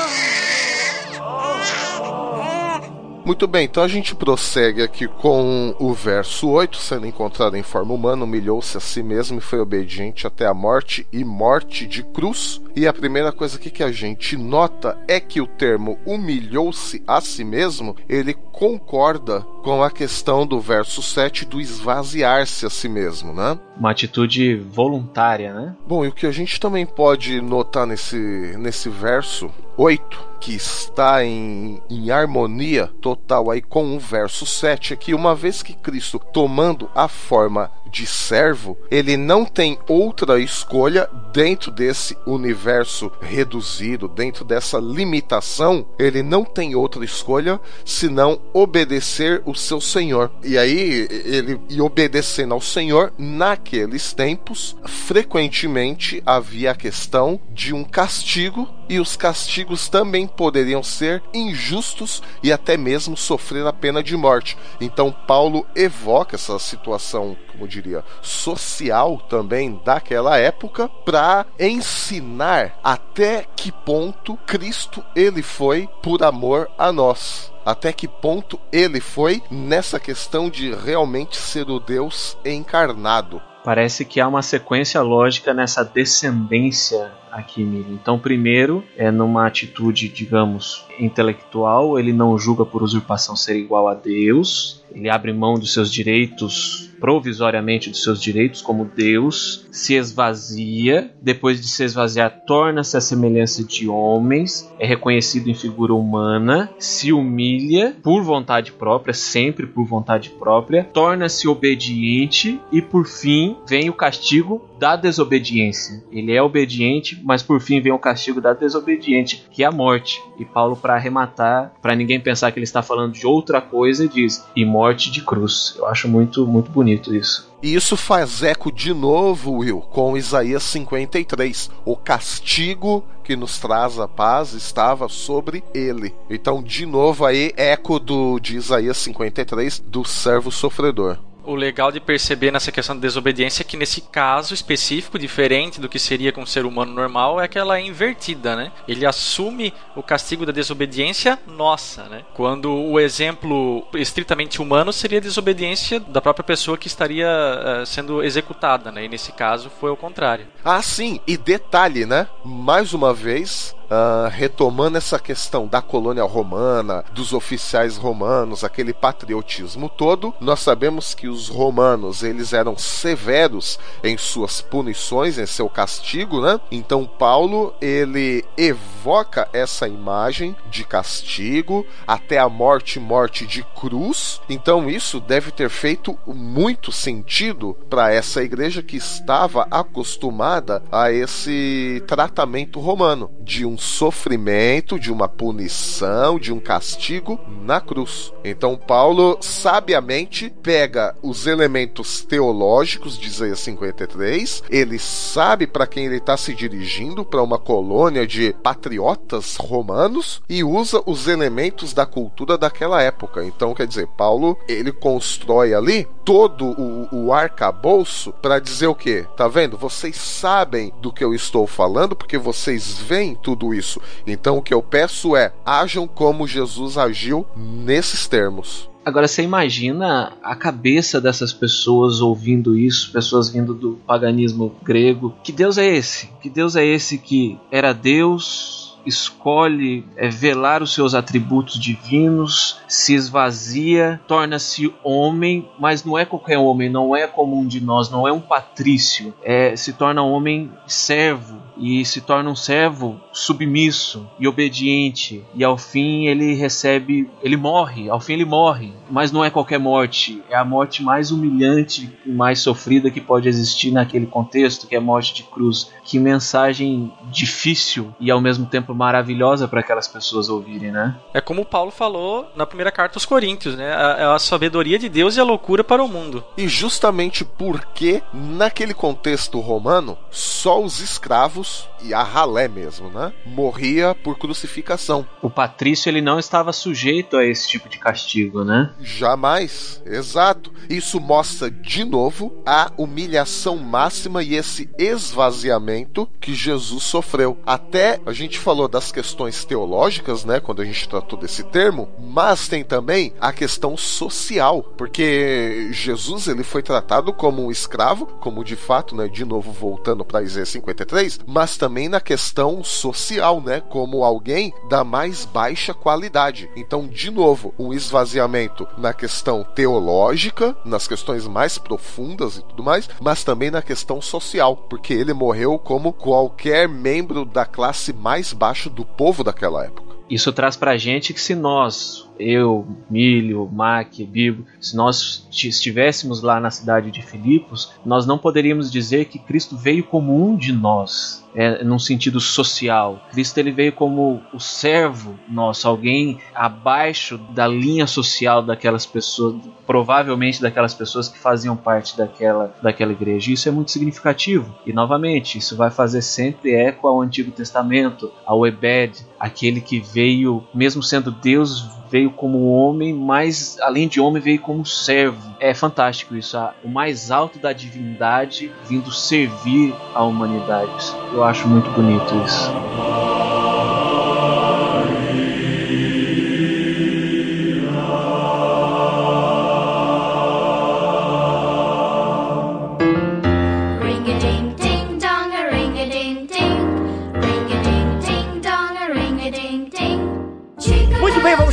[SPEAKER 3] Muito bem, então a gente prossegue aqui com o verso 8, sendo encontrado em forma humana, humilhou-se a si mesmo e foi obediente até a morte e morte de cruz. E a primeira coisa que a gente nota é que o termo humilhou-se a si mesmo, ele concorda com a questão do verso 7 do esvaziar-se a si mesmo, né?
[SPEAKER 6] Uma atitude voluntária, né?
[SPEAKER 3] Bom, e o que a gente também pode notar nesse, nesse verso 8, que está em, em harmonia total aí com o verso 7, é que uma vez que Cristo tomando a forma de servo, ele não tem outra escolha dentro desse universo reduzido, dentro dessa limitação, ele não tem outra escolha senão obedecer o seu Senhor. E aí, ele e obedecendo ao Senhor, naqueles tempos, frequentemente havia a questão de um castigo, e os castigos também poderiam ser injustos e até mesmo sofrer a pena de morte. Então, Paulo evoca essa situação, como diria, social também daquela época, para ensinar até que ponto Cristo ele foi por amor a nós até que ponto ele foi nessa questão de realmente ser o Deus encarnado.
[SPEAKER 6] Parece que há uma sequência lógica nessa descendência aqui, Miriam. Então, primeiro, é numa atitude, digamos, intelectual, ele não julga por usurpação ser igual a Deus, ele abre mão dos seus direitos, provisoriamente dos seus direitos como Deus, se esvazia, depois de se esvaziar, torna-se a semelhança de homens, é reconhecido em figura humana, se humilha por vontade própria, sempre por vontade própria, torna-se obediente e por fim vem o castigo da desobediência. Ele é obediente, mas por fim vem o castigo da desobediente, que é a morte. E Paulo, para arrematar, para ninguém pensar que ele está falando de outra coisa, diz: e morte de cruz. Eu acho muito, muito bonito isso.
[SPEAKER 3] E isso faz eco de novo, Will, com Isaías 53. O castigo que nos traz a paz estava sobre ele. Então, de novo aí, eco do de Isaías 53 do servo sofredor.
[SPEAKER 4] O legal de perceber nessa questão da desobediência é que nesse caso específico, diferente do que seria com um ser humano normal, é que ela é invertida, né? Ele assume o castigo da desobediência nossa, né? Quando o exemplo estritamente humano seria a desobediência da própria pessoa que estaria uh, sendo executada, né? E nesse caso foi o contrário.
[SPEAKER 3] Ah, sim, e detalhe, né? Mais uma vez, Uh, retomando essa questão da colônia romana, dos oficiais romanos, aquele patriotismo todo, nós sabemos que os romanos eles eram severos em suas punições, em seu castigo, né? Então Paulo ele evoca essa imagem de castigo até a morte, morte de cruz. Então isso deve ter feito muito sentido para essa igreja que estava acostumada a esse tratamento romano de um sofrimento, de uma punição, de um castigo na cruz. Então Paulo sabiamente pega os elementos teológicos de Isaías 53, ele sabe para quem ele está se dirigindo, para uma colônia de patriotas romanos, e usa os elementos da cultura daquela época. Então, quer dizer, Paulo ele constrói ali todo o, o arcabouço para dizer o que? Tá vendo? Vocês sabem do que eu estou falando, porque vocês veem tudo isso. Então o que eu peço é: ajam como Jesus agiu nesses termos.
[SPEAKER 6] Agora você imagina a cabeça dessas pessoas ouvindo isso, pessoas vindo do paganismo grego. Que Deus é esse? Que Deus é esse que era Deus, escolhe é, velar os seus atributos divinos, se esvazia, torna-se homem, mas não é qualquer homem, não é como um de nós, não é um patrício, é, se torna homem servo e se torna um servo submisso e obediente e ao fim ele recebe, ele morre, ao fim ele morre, mas não é qualquer morte, é a morte mais humilhante e mais sofrida que pode existir naquele contexto, que é a morte de cruz. Que mensagem difícil e ao mesmo tempo maravilhosa para aquelas pessoas ouvirem, né?
[SPEAKER 4] É como o Paulo falou na primeira carta aos Coríntios, né? É a sabedoria de Deus e a loucura para o mundo.
[SPEAKER 3] E justamente porque naquele contexto romano, só os escravos e a ralé mesmo, né, morria por crucificação.
[SPEAKER 6] O patrício ele não estava sujeito a esse tipo de castigo, né?
[SPEAKER 3] Jamais, exato. Isso mostra de novo a humilhação máxima e esse esvaziamento que Jesus sofreu. Até a gente falou das questões teológicas, né, quando a gente tratou desse termo, mas tem também a questão social, porque Jesus ele foi tratado como um escravo, como de fato, né, de novo voltando para Isaías 53, mas também na questão social, né, como alguém da mais baixa qualidade. Então, de novo, um esvaziamento na questão teológica, nas questões mais profundas e tudo mais, mas também na questão social, porque ele morreu como qualquer membro da classe mais baixa do povo daquela época.
[SPEAKER 6] Isso traz pra gente que se nós, eu, Milho, Mac, Bibo, se nós estivéssemos lá na cidade de Filipos, nós não poderíamos dizer que Cristo veio como um de nós, é, num sentido social. Cristo ele veio como o servo nosso, alguém abaixo da linha social daquelas pessoas, provavelmente daquelas pessoas que faziam parte daquela, daquela igreja. Isso é muito significativo. E novamente, isso vai fazer sempre eco ao Antigo Testamento, ao Ebed, aquele que veio, mesmo sendo Deus, veio como homem, mas além de homem veio como servo. É fantástico isso, o mais alto da divindade vindo servir a humanidade. Eu acho muito bonito isso.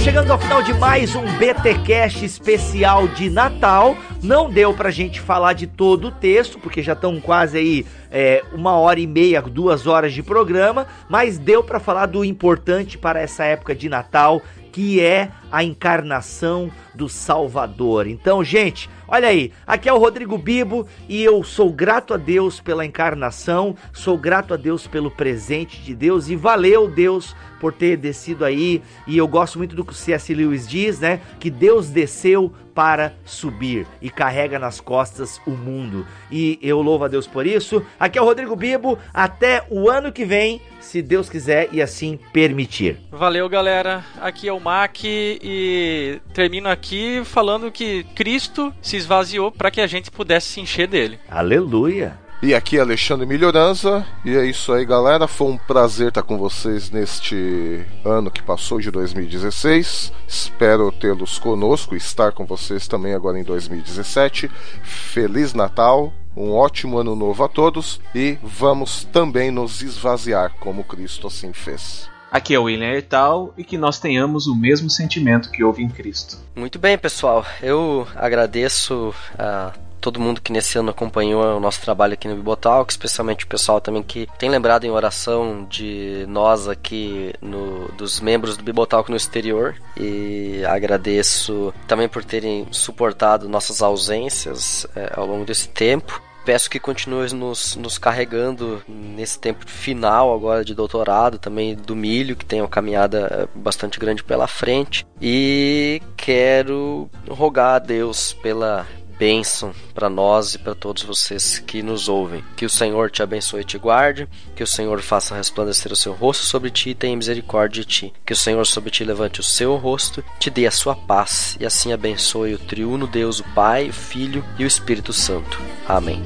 [SPEAKER 2] Chegando ao final de mais um BTcast especial de Natal. Não deu pra gente falar de todo o texto, porque já estão quase aí é, uma hora e meia, duas horas de programa, mas deu pra falar do importante para essa época de Natal, que é a encarnação do Salvador. Então, gente, olha aí, aqui é o Rodrigo Bibo e eu sou grato a Deus pela encarnação, sou grato a Deus pelo presente de Deus e valeu Deus por ter descido aí. E eu gosto muito do que o C.S. Lewis diz, né? Que Deus desceu para subir e carrega nas costas o mundo. E eu louvo a Deus por isso. Aqui é o Rodrigo Bibo, até o ano que vem, se Deus quiser e assim permitir.
[SPEAKER 4] Valeu, galera. Aqui é o Mac e termino aqui falando que Cristo se esvaziou para que a gente pudesse se encher dele.
[SPEAKER 2] Aleluia.
[SPEAKER 3] E aqui é Alexandre Melhorança, e é isso aí, galera. Foi um prazer estar com vocês neste ano que passou de 2016. Espero tê-los conosco, estar com vocês também agora em 2017. Feliz Natal, um ótimo ano novo a todos e vamos também nos esvaziar como Cristo assim fez.
[SPEAKER 6] Aqui é o William Ertal e que nós tenhamos o mesmo sentimento que houve em Cristo.
[SPEAKER 5] Muito bem, pessoal. Eu agradeço a todo mundo que nesse ano acompanhou o nosso trabalho aqui no Bibotalk, especialmente o pessoal também que tem lembrado em oração de nós aqui, no, dos membros do Bibotalk no exterior. E agradeço também por terem suportado nossas ausências é, ao longo desse tempo peço que continue nos, nos carregando nesse tempo final agora de doutorado, também do milho, que tem uma caminhada bastante grande pela frente. E quero rogar a Deus pela bênção para nós e para todos vocês que nos ouvem. Que o Senhor te abençoe e te guarde, que o Senhor faça resplandecer o seu rosto sobre ti e tenha misericórdia de ti. Que o Senhor sobre ti levante o seu rosto, te dê a sua paz e assim abençoe o triuno Deus, o Pai, o Filho e o Espírito Santo. Amém.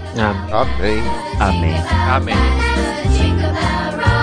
[SPEAKER 6] Amém.
[SPEAKER 3] Amém.
[SPEAKER 2] Amém.
[SPEAKER 4] Amém.